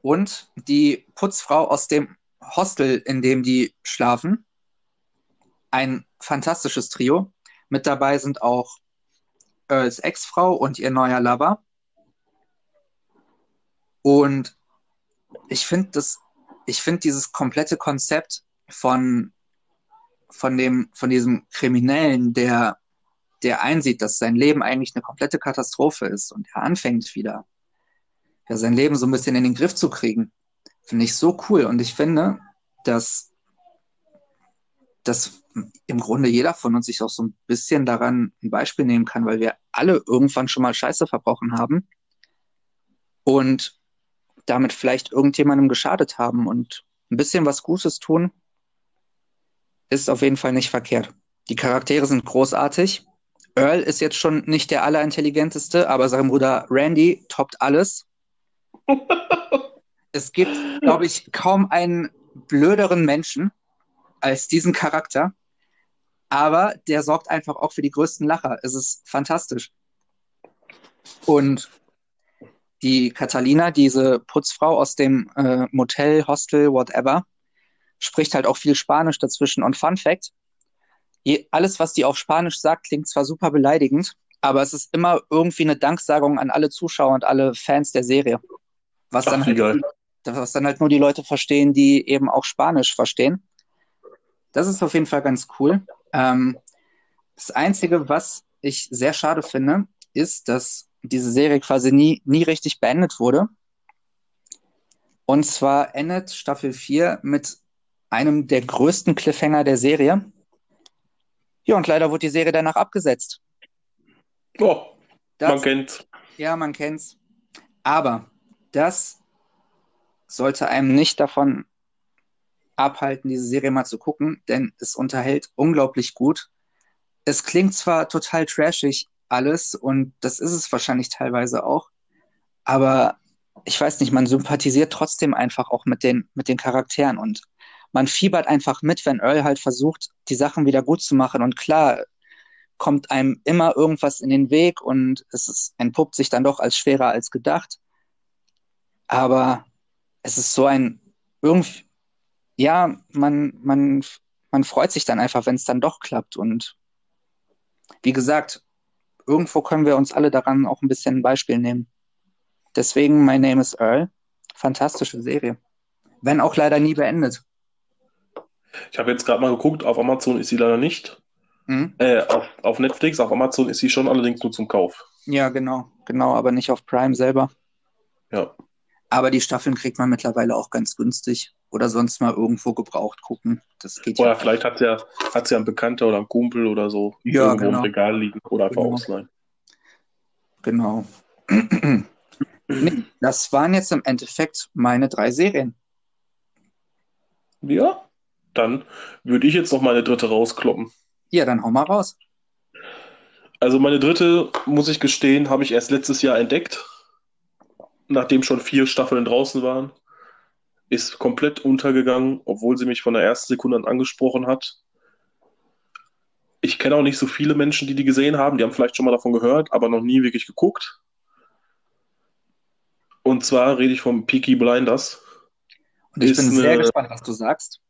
und die Putzfrau aus dem Hostel, in dem die schlafen. Ein fantastisches Trio. Mit dabei sind auch Earls Ex-Frau und ihr neuer Lover. Und ich finde das, dieses komplette Konzept von, von dem, von diesem Kriminellen, der, der einsieht, dass sein Leben eigentlich eine komplette Katastrophe ist und er anfängt wieder, ja, sein Leben so ein bisschen in den Griff zu kriegen. Finde ich so cool. Und ich finde, dass, dass im Grunde jeder von uns sich auch so ein bisschen daran ein Beispiel nehmen kann, weil wir alle irgendwann schon mal Scheiße verbrochen haben und damit vielleicht irgendjemandem geschadet haben und ein bisschen was Gutes tun, ist auf jeden Fall nicht verkehrt. Die Charaktere sind großartig. Earl ist jetzt schon nicht der allerintelligenteste, aber sein Bruder Randy toppt alles. es gibt, glaube ich, kaum einen blöderen Menschen als diesen Charakter. Aber der sorgt einfach auch für die größten Lacher. Es ist fantastisch. Und die Catalina, diese Putzfrau aus dem äh, Motel, Hostel, whatever, spricht halt auch viel Spanisch dazwischen. Und Fun Fact: alles, was die auf Spanisch sagt, klingt zwar super beleidigend, aber es ist immer irgendwie eine Danksagung an alle Zuschauer und alle Fans der Serie. Was, Ach, dann, halt, was dann halt nur die Leute verstehen, die eben auch Spanisch verstehen. Das ist auf jeden Fall ganz cool. Ähm, das Einzige, was ich sehr schade finde, ist, dass diese Serie quasi nie, nie richtig beendet wurde. Und zwar endet Staffel 4 mit einem der größten Cliffhanger der Serie. Ja, und leider wurde die Serie danach abgesetzt. Oh, das, man kennt's. Ja, man kennt's. Aber das sollte einem nicht davon abhalten, diese Serie mal zu gucken, denn es unterhält unglaublich gut. Es klingt zwar total trashig alles und das ist es wahrscheinlich teilweise auch, aber ich weiß nicht, man sympathisiert trotzdem einfach auch mit den, mit den Charakteren und man fiebert einfach mit, wenn Earl halt versucht, die Sachen wieder gut zu machen und klar kommt einem immer irgendwas in den Weg und es ist, entpuppt sich dann doch als schwerer als gedacht. Aber es ist so ein irgendwie, ja, man, man, man freut sich dann einfach, wenn es dann doch klappt. Und wie gesagt, irgendwo können wir uns alle daran auch ein bisschen ein Beispiel nehmen. Deswegen My Name is Earl. Fantastische Serie. Wenn auch leider nie beendet. Ich habe jetzt gerade mal geguckt, auf Amazon ist sie leider nicht. Mhm. Äh, auf, auf Netflix, auf Amazon ist sie schon allerdings nur zum Kauf. Ja, genau, genau, aber nicht auf Prime selber. Ja. Aber die Staffeln kriegt man mittlerweile auch ganz günstig oder sonst mal irgendwo gebraucht gucken. Das geht oder ja. vielleicht hat ja, hat's ja ein Bekannter oder ein Kumpel oder so ja, irgendwo genau. im Regal liegen oder einfach genau. ausleihen. Genau. das waren jetzt im Endeffekt meine drei Serien. Ja, dann würde ich jetzt noch meine dritte rauskloppen. Ja, dann hau mal raus. Also meine dritte, muss ich gestehen, habe ich erst letztes Jahr entdeckt nachdem schon vier Staffeln draußen waren, ist komplett untergegangen, obwohl sie mich von der ersten Sekunde an angesprochen hat. Ich kenne auch nicht so viele Menschen, die die gesehen haben. Die haben vielleicht schon mal davon gehört, aber noch nie wirklich geguckt. Und zwar rede ich vom Peaky Blinders. Und ich ist bin sehr eine, gespannt, was du sagst.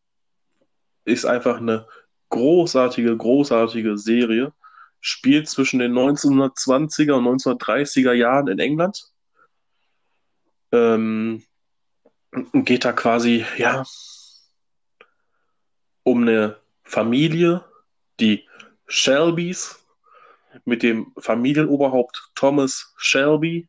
Ist einfach eine großartige, großartige Serie. Spielt zwischen den 1920er und 1930er Jahren in England ähm, geht da quasi, ja, um eine Familie, die Shelbys, mit dem Familienoberhaupt Thomas Shelby,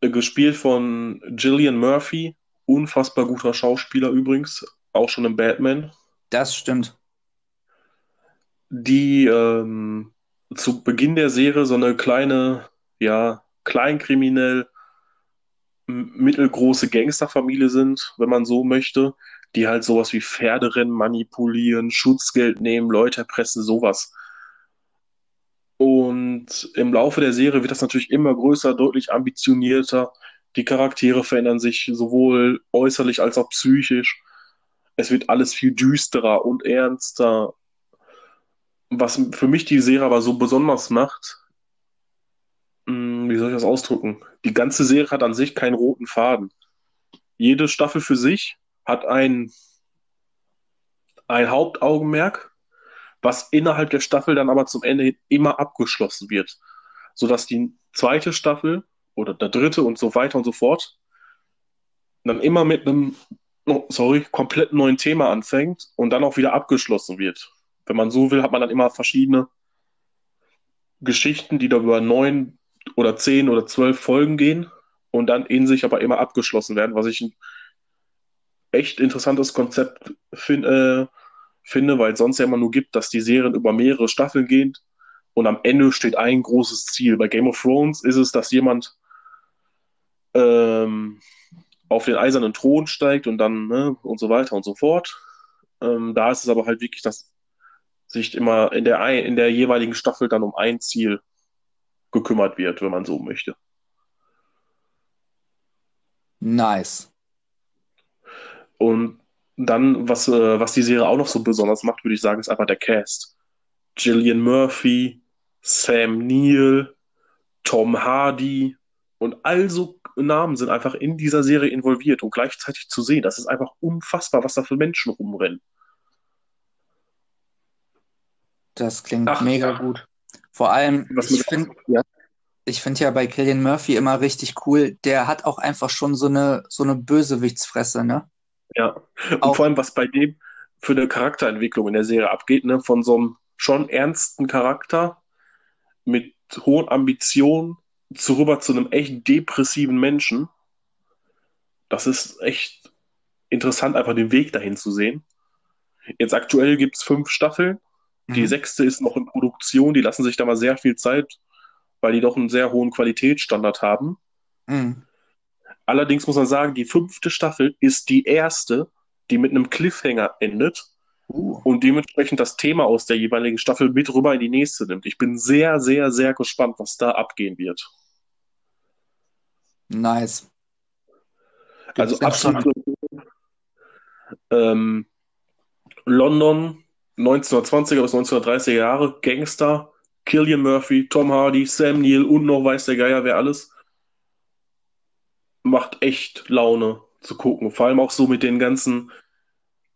äh, gespielt von Gillian Murphy, unfassbar guter Schauspieler übrigens, auch schon im Batman. Das stimmt. Die ähm, zu Beginn der Serie so eine kleine, ja, kleinkriminell mittelgroße Gangsterfamilie sind, wenn man so möchte, die halt sowas wie Pferderennen manipulieren, Schutzgeld nehmen, Leute erpressen, sowas. Und im Laufe der Serie wird das natürlich immer größer, deutlich ambitionierter. Die Charaktere verändern sich sowohl äußerlich als auch psychisch. Es wird alles viel düsterer und ernster. Was für mich die Serie aber so besonders macht, hm, wie soll ich das ausdrücken? Die ganze Serie hat an sich keinen roten Faden. Jede Staffel für sich hat ein, ein Hauptaugenmerk, was innerhalb der Staffel dann aber zum Ende immer abgeschlossen wird. Sodass die zweite Staffel oder der dritte und so weiter und so fort dann immer mit einem, sorry, komplett neuen Thema anfängt und dann auch wieder abgeschlossen wird. Wenn man so will, hat man dann immer verschiedene Geschichten, die da über neun oder zehn oder zwölf Folgen gehen und dann in sich aber immer abgeschlossen werden, was ich ein echt interessantes Konzept find, äh, finde, weil es sonst ja immer nur gibt, dass die Serien über mehrere Staffeln gehen und am Ende steht ein großes Ziel. Bei Game of Thrones ist es, dass jemand ähm, auf den eisernen Thron steigt und dann ne, und so weiter und so fort. Ähm, da ist es aber halt wirklich, dass sich immer in der, in der jeweiligen Staffel dann um ein Ziel gekümmert wird, wenn man so möchte. Nice. Und dann, was, äh, was die Serie auch noch so besonders macht, würde ich sagen, ist einfach der Cast. Gillian Murphy, Sam Neill, Tom Hardy und all so Namen sind einfach in dieser Serie involviert und gleichzeitig zu sehen. Das ist einfach unfassbar, was da für Menschen rumrennen. Das klingt Ach, mega ja. gut. Vor allem, Was ich finde ja. find ja bei Killian Murphy immer richtig cool, der hat auch einfach schon so eine, so eine Bösewichtsfresse, ne? Ja, und auch, vor allem, was bei dem für eine Charakterentwicklung in der Serie abgeht, ne? Von so einem schon ernsten Charakter mit hohen Ambitionen zu rüber zu einem echt depressiven Menschen. Das ist echt interessant, einfach den Weg dahin zu sehen. Jetzt aktuell gibt es fünf Staffeln die mhm. sechste ist noch in Produktion, die lassen sich da mal sehr viel Zeit, weil die doch einen sehr hohen Qualitätsstandard haben. Mhm. Allerdings muss man sagen, die fünfte Staffel ist die erste, die mit einem Cliffhanger endet uh. und dementsprechend das Thema aus der jeweiligen Staffel mit rüber in die nächste nimmt. Ich bin sehr, sehr, sehr gespannt, was da abgehen wird. Nice. also absolut. Ähm, London 1920er bis 1930er Jahre, Gangster, Killian Murphy, Tom Hardy, Sam Neill und noch weiß der Geier, wer alles. Macht echt Laune zu gucken. Vor allem auch so mit den ganzen,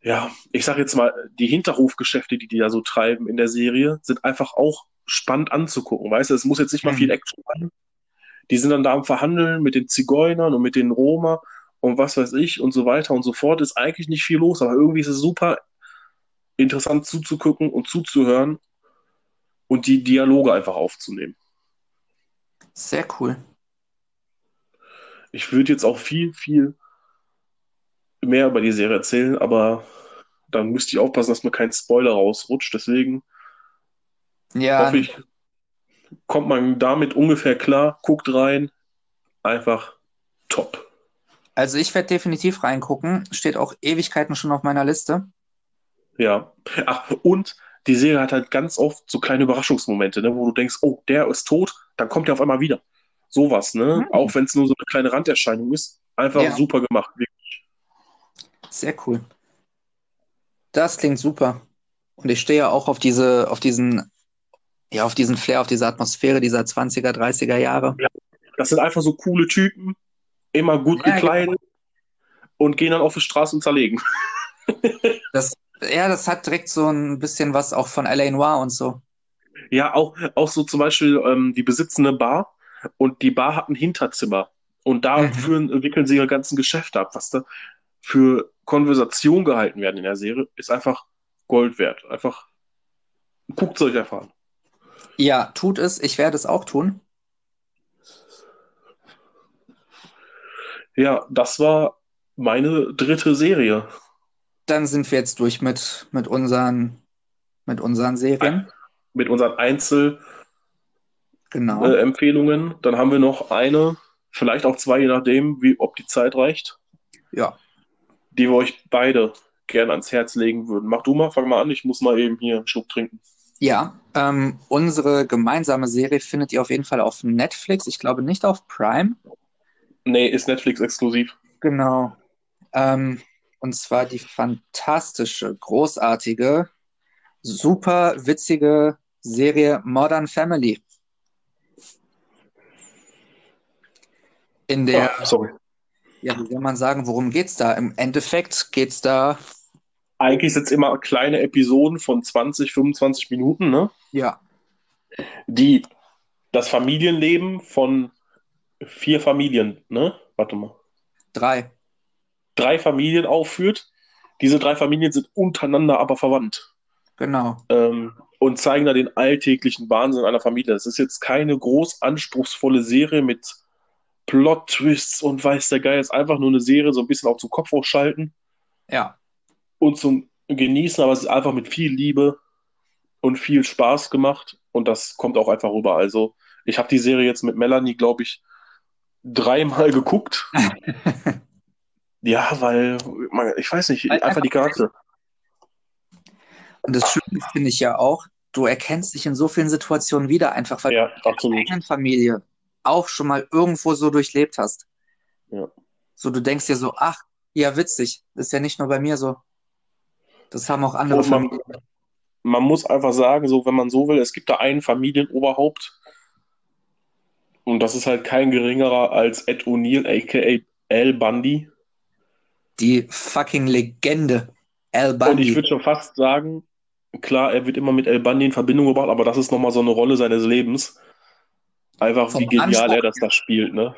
ja, ich sag jetzt mal, die Hinterhofgeschäfte, die die da so treiben in der Serie, sind einfach auch spannend anzugucken. Weißt du, es muss jetzt nicht mal mhm. viel Action sein. Die sind dann da am Verhandeln mit den Zigeunern und mit den Roma und was weiß ich und so weiter und so fort. Ist eigentlich nicht viel los, aber irgendwie ist es super interessant zuzugucken und zuzuhören und die Dialoge einfach aufzunehmen. Sehr cool. Ich würde jetzt auch viel, viel mehr über die Serie erzählen, aber dann müsste ich aufpassen, dass mir kein Spoiler rausrutscht. Deswegen ja. hoffe ich, kommt man damit ungefähr klar, guckt rein, einfach top. Also ich werde definitiv reingucken, steht auch Ewigkeiten schon auf meiner Liste. Ja. Ach, und die Serie hat halt ganz oft so kleine Überraschungsmomente, ne, wo du denkst, oh, der ist tot, dann kommt er auf einmal wieder. Sowas, ne? Mhm. Auch wenn es nur so eine kleine Randerscheinung ist. Einfach ja. super gemacht, wirklich. Sehr cool. Das klingt super. Und ich stehe ja auch auf diese, auf diesen, ja, auf diesen Flair, auf diese Atmosphäre dieser 20er, 30er Jahre. Ja, das sind einfach so coole Typen, immer gut ja, gekleidet genau. und gehen dann auf die Straße und zerlegen. Das, ja, das hat direkt so ein bisschen was auch von L.A. Noir und so. Ja, auch, auch so zum Beispiel ähm, die besitzende Bar und die Bar hat ein Hinterzimmer und da mhm. führen, wickeln sie ihre ganzen Geschäfte ab. Was da für Konversation gehalten werden in der Serie, ist einfach Gold wert. Einfach guckt es euch einfach an. Ja, tut es. Ich werde es auch tun. Ja, das war meine dritte Serie. Dann sind wir jetzt durch mit, mit, unseren, mit unseren Serien. Mit unseren Genau. Einzelempfehlungen. Dann haben wir noch eine, vielleicht auch zwei, je nachdem, wie, ob die Zeit reicht, Ja. Die wir euch beide gerne ans Herz legen würden. Mach du mal, fang mal an. Ich muss mal eben hier einen Schluck trinken. Ja, ähm, unsere gemeinsame Serie findet ihr auf jeden Fall auf Netflix. Ich glaube nicht auf Prime. Nee, ist Netflix exklusiv. Genau. Ähm, und zwar die fantastische, großartige, super witzige Serie Modern Family. In der, Ah, sorry. Ja, wie soll man sagen, worum geht's da? Im Endeffekt geht's da, Eigentlich sind es immer kleine Episoden von 20, 25 Minuten, ne? ja, die das Familienleben von vier Familien, ne? Warte mal. drei. Drei Familien aufführt. Diese drei Familien sind untereinander aber verwandt Genau. ähm, und zeigen da den alltäglichen Wahnsinn einer Familie. Es ist jetzt keine groß anspruchsvolle Serie mit Plot-Twists und weiß der Geil. Es ist einfach nur eine Serie, so ein bisschen auch zum Kopf hochschalten Ja, und zum Genießen, aber es ist einfach mit viel Liebe und viel Spaß gemacht und das kommt auch einfach rüber. Also, ich habe die Serie jetzt mit Melanie, glaube ich, dreimal geguckt. Ja, weil, ich weiß nicht, einfach die Charakter. und das Schöne finde ich ja auch, du erkennst dich in so vielen Situationen wieder, einfach weil Ja, du absolut. eigenen Familie auch schon mal irgendwo so durchlebt hast. Ja. So, du denkst dir so, ach, ja, witzig, das ist ja nicht nur bei mir so. Das haben auch andere Und man, Familien. man muss einfach sagen, so, wenn man so will, es gibt da einen Familienoberhaupt und das ist halt kein geringerer als Ed O'Neill, aka Al Bundy. Die fucking Legende. Al Und ich Bundy. würde schon fast sagen, klar, er wird immer mit Al Bundy in Verbindung gebracht, aber das ist nochmal so eine Rolle seines Lebens. Einfach, wie genial Anspruch er das da spielt, ne?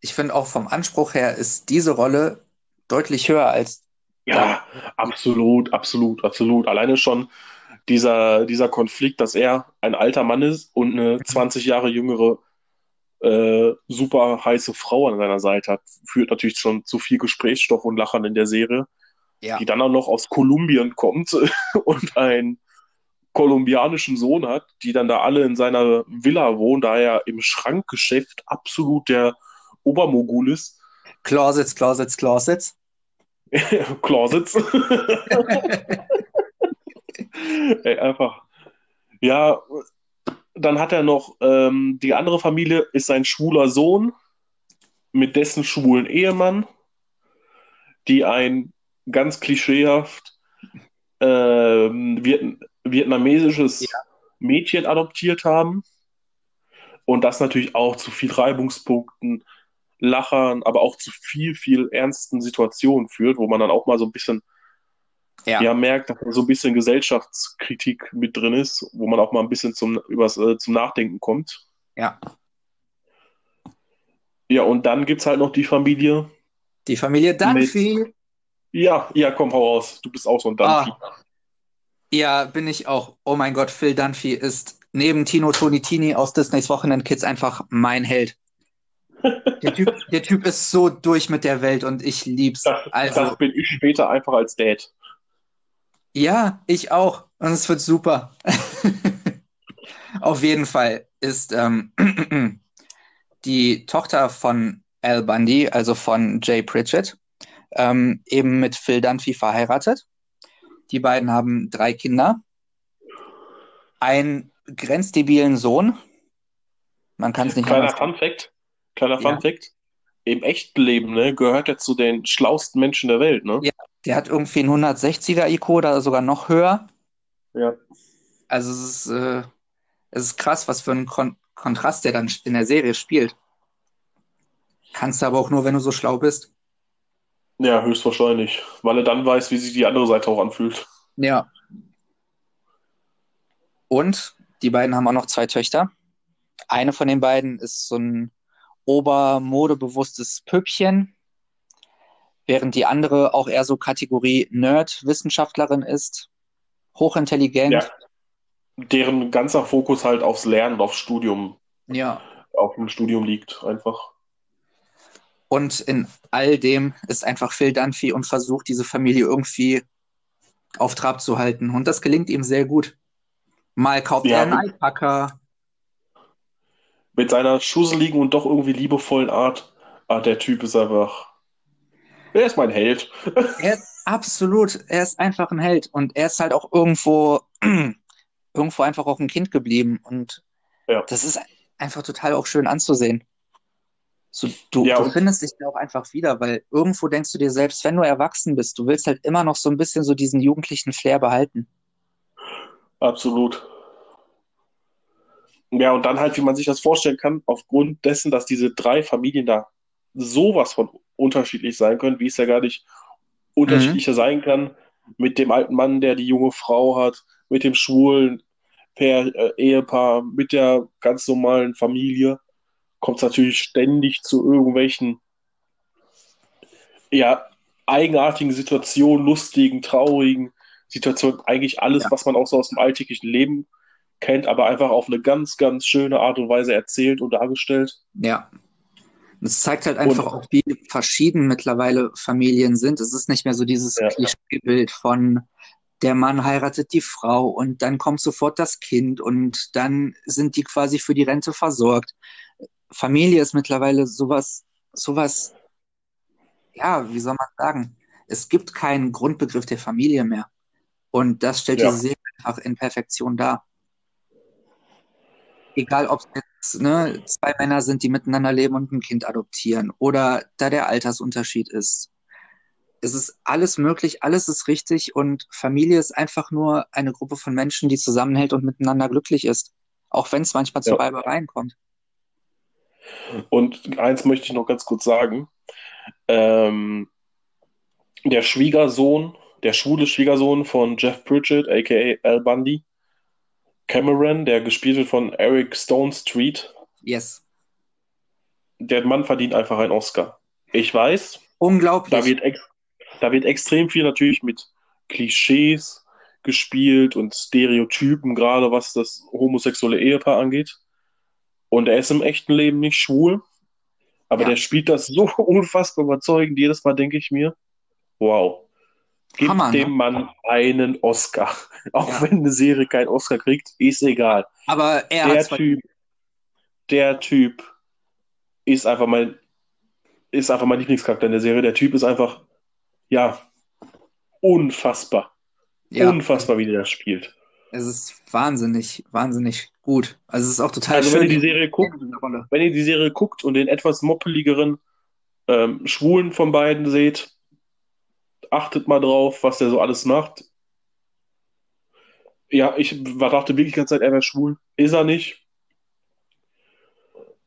Ich finde auch vom Anspruch her ist diese Rolle deutlich höher als Ja, absolut, absolut, absolut. Alleine schon dieser, dieser Konflikt, dass er ein alter Mann ist und eine 20 Jahre jüngere, äh, super heiße Frau an seiner Seite hat, führt natürlich schon zu viel Gesprächsstoff und Lachen in der Serie, ja, die dann auch noch aus Kolumbien kommt und einen kolumbianischen Sohn hat, die dann da alle in seiner Villa wohnen, da er im Schrankgeschäft absolut der Obermogul ist. Closets, Closets, Closets. Closets. Ey, einfach. Ja, dann hat er noch, ähm, die andere Familie ist sein schwuler Sohn mit dessen schwulen Ehemann, die ein ganz klischeehaft ähm, Viet vietnamesisches Mädchen adoptiert haben. Und das natürlich auch zu viel Reibungspunkten, Lachern, aber auch zu viel, viel ernsten Situationen führt, wo man dann auch mal so ein bisschen Ja. ja, merkt, dass da so ein bisschen Gesellschaftskritik mit drin ist, wo man auch mal ein bisschen zum, übers, äh, zum Nachdenken kommt. Ja. Ja, und dann gibt es halt noch die Familie. Die Familie Dunphy. Ja, ja, komm, hau raus. Du bist auch so ein Dunphy. Ah. Ja, bin ich auch. Oh mein Gott, Phil Dunphy ist neben Tino Tonitini aus Disneys Wochenendkids einfach mein Held. Der Typ, der Typ ist so durch mit der Welt und ich lieb's. Das, Also, das bin ich später einfach als Dad. ja, ich auch. Und es wird super. Auf jeden Fall ist ähm, die Tochter von Al Bundy, also von Jay Pritchett, ähm, eben mit Phil Dunphy verheiratet. Die beiden haben drei Kinder, einen grenzdebilen Sohn. Man kann es nicht Kleiner Fun Fact. Kleiner Ja. Fun Fact. Im echten Leben ne, gehört er zu den schlausten Menschen der Welt. Ne? Ja. Der hat irgendwie einen 160er IQ oder sogar noch höher. Ja. Also es ist, äh, es ist krass, was für ein Kon Kontrast der dann in der Serie spielt. Kannst du aber auch nur, wenn du so schlau bist. Ja, höchstwahrscheinlich. Weil er dann weiß, wie sich die andere Seite auch anfühlt. Ja. Und die beiden haben auch noch zwei Töchter. Eine von den beiden ist so ein obermodebewusstes Püppchen. während die andere auch eher so Kategorie Nerd-Wissenschaftlerin ist, hochintelligent. Ja. Deren ganzer Fokus halt aufs Lernen und aufs Studium, Ja. auf dem Studium liegt, einfach. Und in all dem ist einfach Phil Dunphy und versucht, diese Familie irgendwie auf Trab zu halten. Und das gelingt ihm sehr gut. Mal kauft Ja, er einen mit- Alpaka. Mit seiner schusseligen und doch irgendwie liebevollen Art. Ah, der Typ ist einfach. Er ist mein Held. Er ist absolut, er ist einfach ein Held. Und er ist halt auch irgendwo, irgendwo einfach auch ein Kind geblieben. Und Ja. das ist einfach total auch schön anzusehen. So, du, Ja, du findest dich da auch einfach wieder, weil irgendwo denkst du dir selbst, wenn du erwachsen bist, du willst halt immer noch so ein bisschen so diesen jugendlichen Flair behalten. Absolut. Ja, und dann halt, wie man sich das vorstellen kann, aufgrund dessen, dass diese drei Familien da sowas von unterschiedlich sein können, wie es ja gar nicht unterschiedlicher sein kann, mit dem alten Mann, der die junge Frau hat, mit dem schwulen Pair, äh, Ehepaar, mit der ganz normalen Familie, kommt es natürlich ständig zu irgendwelchen, ja, eigenartigen Situationen, lustigen, traurigen Situationen, eigentlich alles, Ja. was man auch so aus dem alltäglichen Leben kennt, aber einfach auf eine ganz, ganz schöne Art und Weise erzählt und dargestellt. Ja. Es zeigt halt einfach Und- auch, wie verschieden mittlerweile Familien sind. Es ist nicht mehr so dieses Ja. Klischeebild von der Mann heiratet die Frau und dann kommt sofort das Kind und dann sind die quasi für die Rente versorgt. Familie ist mittlerweile sowas, sowas, ja, wie soll man sagen? Es gibt keinen Grundbegriff der Familie mehr. Und das stellt Ja. diese Serie einfach in Perfektion dar. Egal, ob es jetzt ne, zwei Männer sind, die miteinander leben und ein Kind adoptieren oder da der Altersunterschied ist. Es ist alles möglich, alles ist richtig und Familie ist einfach nur eine Gruppe von Menschen, die zusammenhält und miteinander glücklich ist. Auch wenn es manchmal zu Ja. Reibereien kommt. Und eins möchte ich noch ganz kurz sagen. Ähm, der Schwiegersohn, der schwule Schwiegersohn von Jeff Pritchett, aka Al Bundy, Cameron, der gespielt wird von Eric Stone Street, Yes. der Mann verdient einfach einen Oscar. Ich weiß, Unglaublich. da wird, da wird extrem viel natürlich mit Klischees gespielt und Stereotypen, gerade was das homosexuelle Ehepaar angeht. Und er ist im echten Leben nicht schwul, aber Ja. der spielt das so unfassbar überzeugend. Jedes Mal denke ich mir, wow, gib Hammer, ne? dem Mann einen Oscar. Auch Ja. wenn eine Serie keinen Oscar kriegt, ist egal. Aber er Der Typ, der Typ ist einfach mein, ist einfach mein Lieblingscharakter in der Serie. Der Typ ist einfach, ja, unfassbar. ja, Unfassbar, wie der das spielt. Es ist wahnsinnig, wahnsinnig gut. Also es ist auch total Also schön. wenn ihr die Serie guckt, wenn ihr die Serie guckt und den etwas moppeligeren ähm, Schwulen von beiden seht, achtet mal drauf, was der so alles macht. Ja, ich dachte wirklich die ganze Zeit, er wäre schwul. Ist er nicht.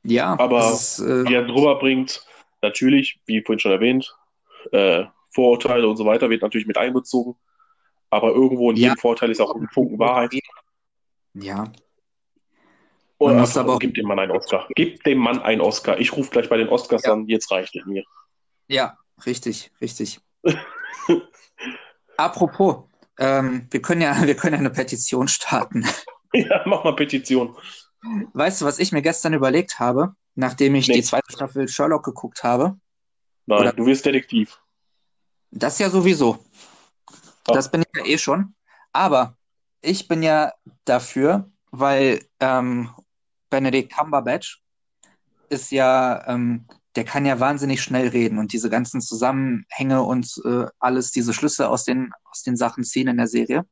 Ja, Aber ist, äh, Wie er drüber bringt, natürlich, wie vorhin schon erwähnt, äh, Vorurteile und so weiter wird natürlich mit einbezogen. Aber irgendwo in Ja. jedem Vorteil ist auch ein Funken Wahrheit. ja, Und Man einfach, aber auch- gib dem Mann einen Oscar. Gib dem Mann einen Oscar. Ich rufe gleich bei den Oscars Ja. an, jetzt reicht es mir. ja, richtig, richtig. Apropos, ähm, wir können ja, wir können ja eine Petition starten. Ja, mach mal Petition. Weißt du, was ich mir gestern überlegt habe, nachdem ich Nee. die zweite Staffel Sherlock geguckt habe? Nein, Oder- du wirst Detektiv. Das ja sowieso. Das bin ich ja eh schon. Aber ich bin ja dafür, weil ähm, Benedict Cumberbatch ist ja, ähm, der kann ja wahnsinnig schnell reden und diese ganzen Zusammenhänge und äh, alles, diese Schlüsse aus den, aus den Sachen ziehen in der Serie.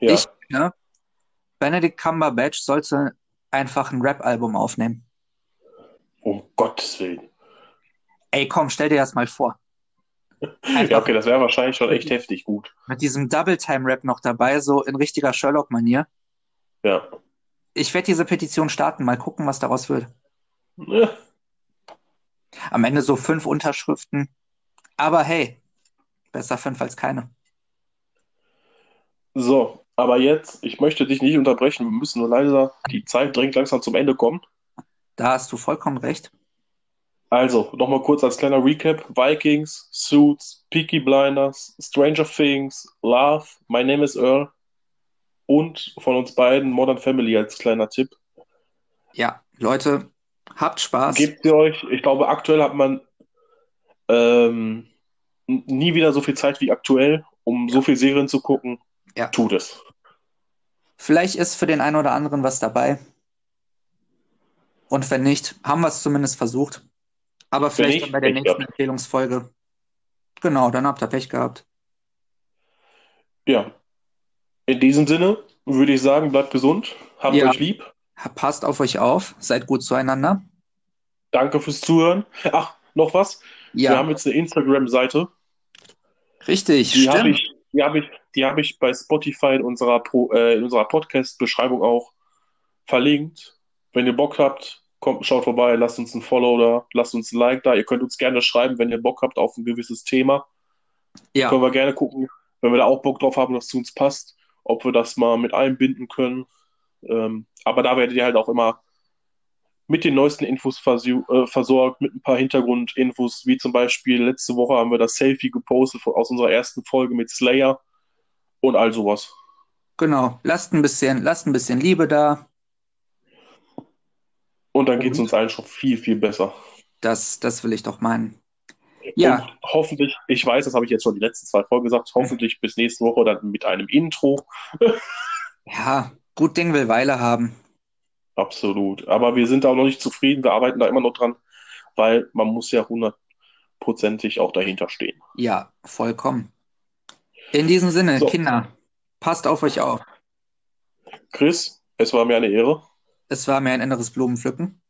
Ja. Ich finde, Benedict Cumberbatch sollte einfach ein Rap-Album aufnehmen. Um Gottes Willen. Ey, komm, stell dir das mal vor. Einfach Ja, okay, das wäre wahrscheinlich schon echt heftig gut. mit diesem Double-Time-Rap noch dabei, so in richtiger Sherlock-Manier. Ja. Ich werde diese Petition starten, mal gucken, was daraus wird. Ja. Am Ende so fünf Unterschriften. Aber hey, besser fünf als keine. So, aber jetzt, ich möchte dich nicht unterbrechen. Wir müssen nur leider, die Zeit drängt langsam zum Ende kommen. Da hast du vollkommen recht. Also, nochmal kurz als kleiner Recap. Vikings, Suits, Peaky Blinders, Stranger Things, Love, My Name is Earl und von uns beiden Modern Family als kleiner Tipp. Ja, Leute, habt Spaß. Gebt ihr euch, ich glaube, aktuell hat man ähm, nie wieder so viel Zeit wie aktuell, um so viel Serien zu gucken. Ja. Tut es. Vielleicht ist für den einen oder anderen was dabei. Und wenn nicht, haben wir es zumindest versucht. Aber vielleicht nicht, dann bei der nächsten gehabt. Empfehlungsfolge. Genau, dann habt ihr Pech gehabt. Ja. In diesem Sinne würde ich sagen, bleibt gesund, habt Ja. euch lieb. Passt auf euch auf, seid gut zueinander. Danke fürs Zuhören. Ach, noch was? Wir haben Ja, jetzt eine Instagram-Seite. richtig, Die habe stimmt. ich, die habe ich, die habe ich bei Spotify in unserer Pro, äh, in unserer Podcast-Beschreibung auch verlinkt. Wenn ihr Bock habt, kommt, schaut vorbei, lasst uns ein Follow da, lasst uns ein Like da. Ihr könnt uns gerne schreiben, wenn ihr Bock habt auf ein gewisses Thema. Ja, Können wir gerne gucken, wenn wir da auch Bock drauf haben, dass es zu uns passt, ob wir das mal mit einbinden können. Ähm, aber da werdet ihr halt auch immer mit den neuesten Infos äh, versorgt, mit ein paar Hintergrundinfos, wie zum Beispiel letzte Woche haben wir das Selfie gepostet aus unserer ersten Folge mit Slayer und all sowas. genau. Lasst ein bisschen, lasst ein bisschen Liebe da. Und dann geht es uns allen schon viel, viel besser. Das, das will ich doch meinen. Ja, Und hoffentlich, ich weiß, das habe ich jetzt schon die letzten zwei Folgen gesagt, hoffentlich bis nächste Woche dann mit einem Intro. ja, gut Ding will Weile haben. Absolut. Aber wir sind da auch noch nicht zufrieden, wir arbeiten da immer noch dran, weil man muss ja hundertprozentig auch dahinter stehen. Ja, vollkommen. In diesem Sinne, So. Kinder, passt auf euch auf. Chris, es war mir eine Ehre. Es war mir ein inneres Blumenpflücken.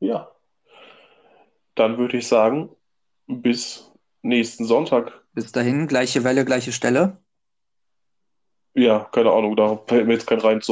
Ja. Dann würde ich sagen, bis nächsten Sonntag. Bis dahin, gleiche Welle, gleiche Stelle. Ja, keine Ahnung, da fällt mir jetzt kein rein zu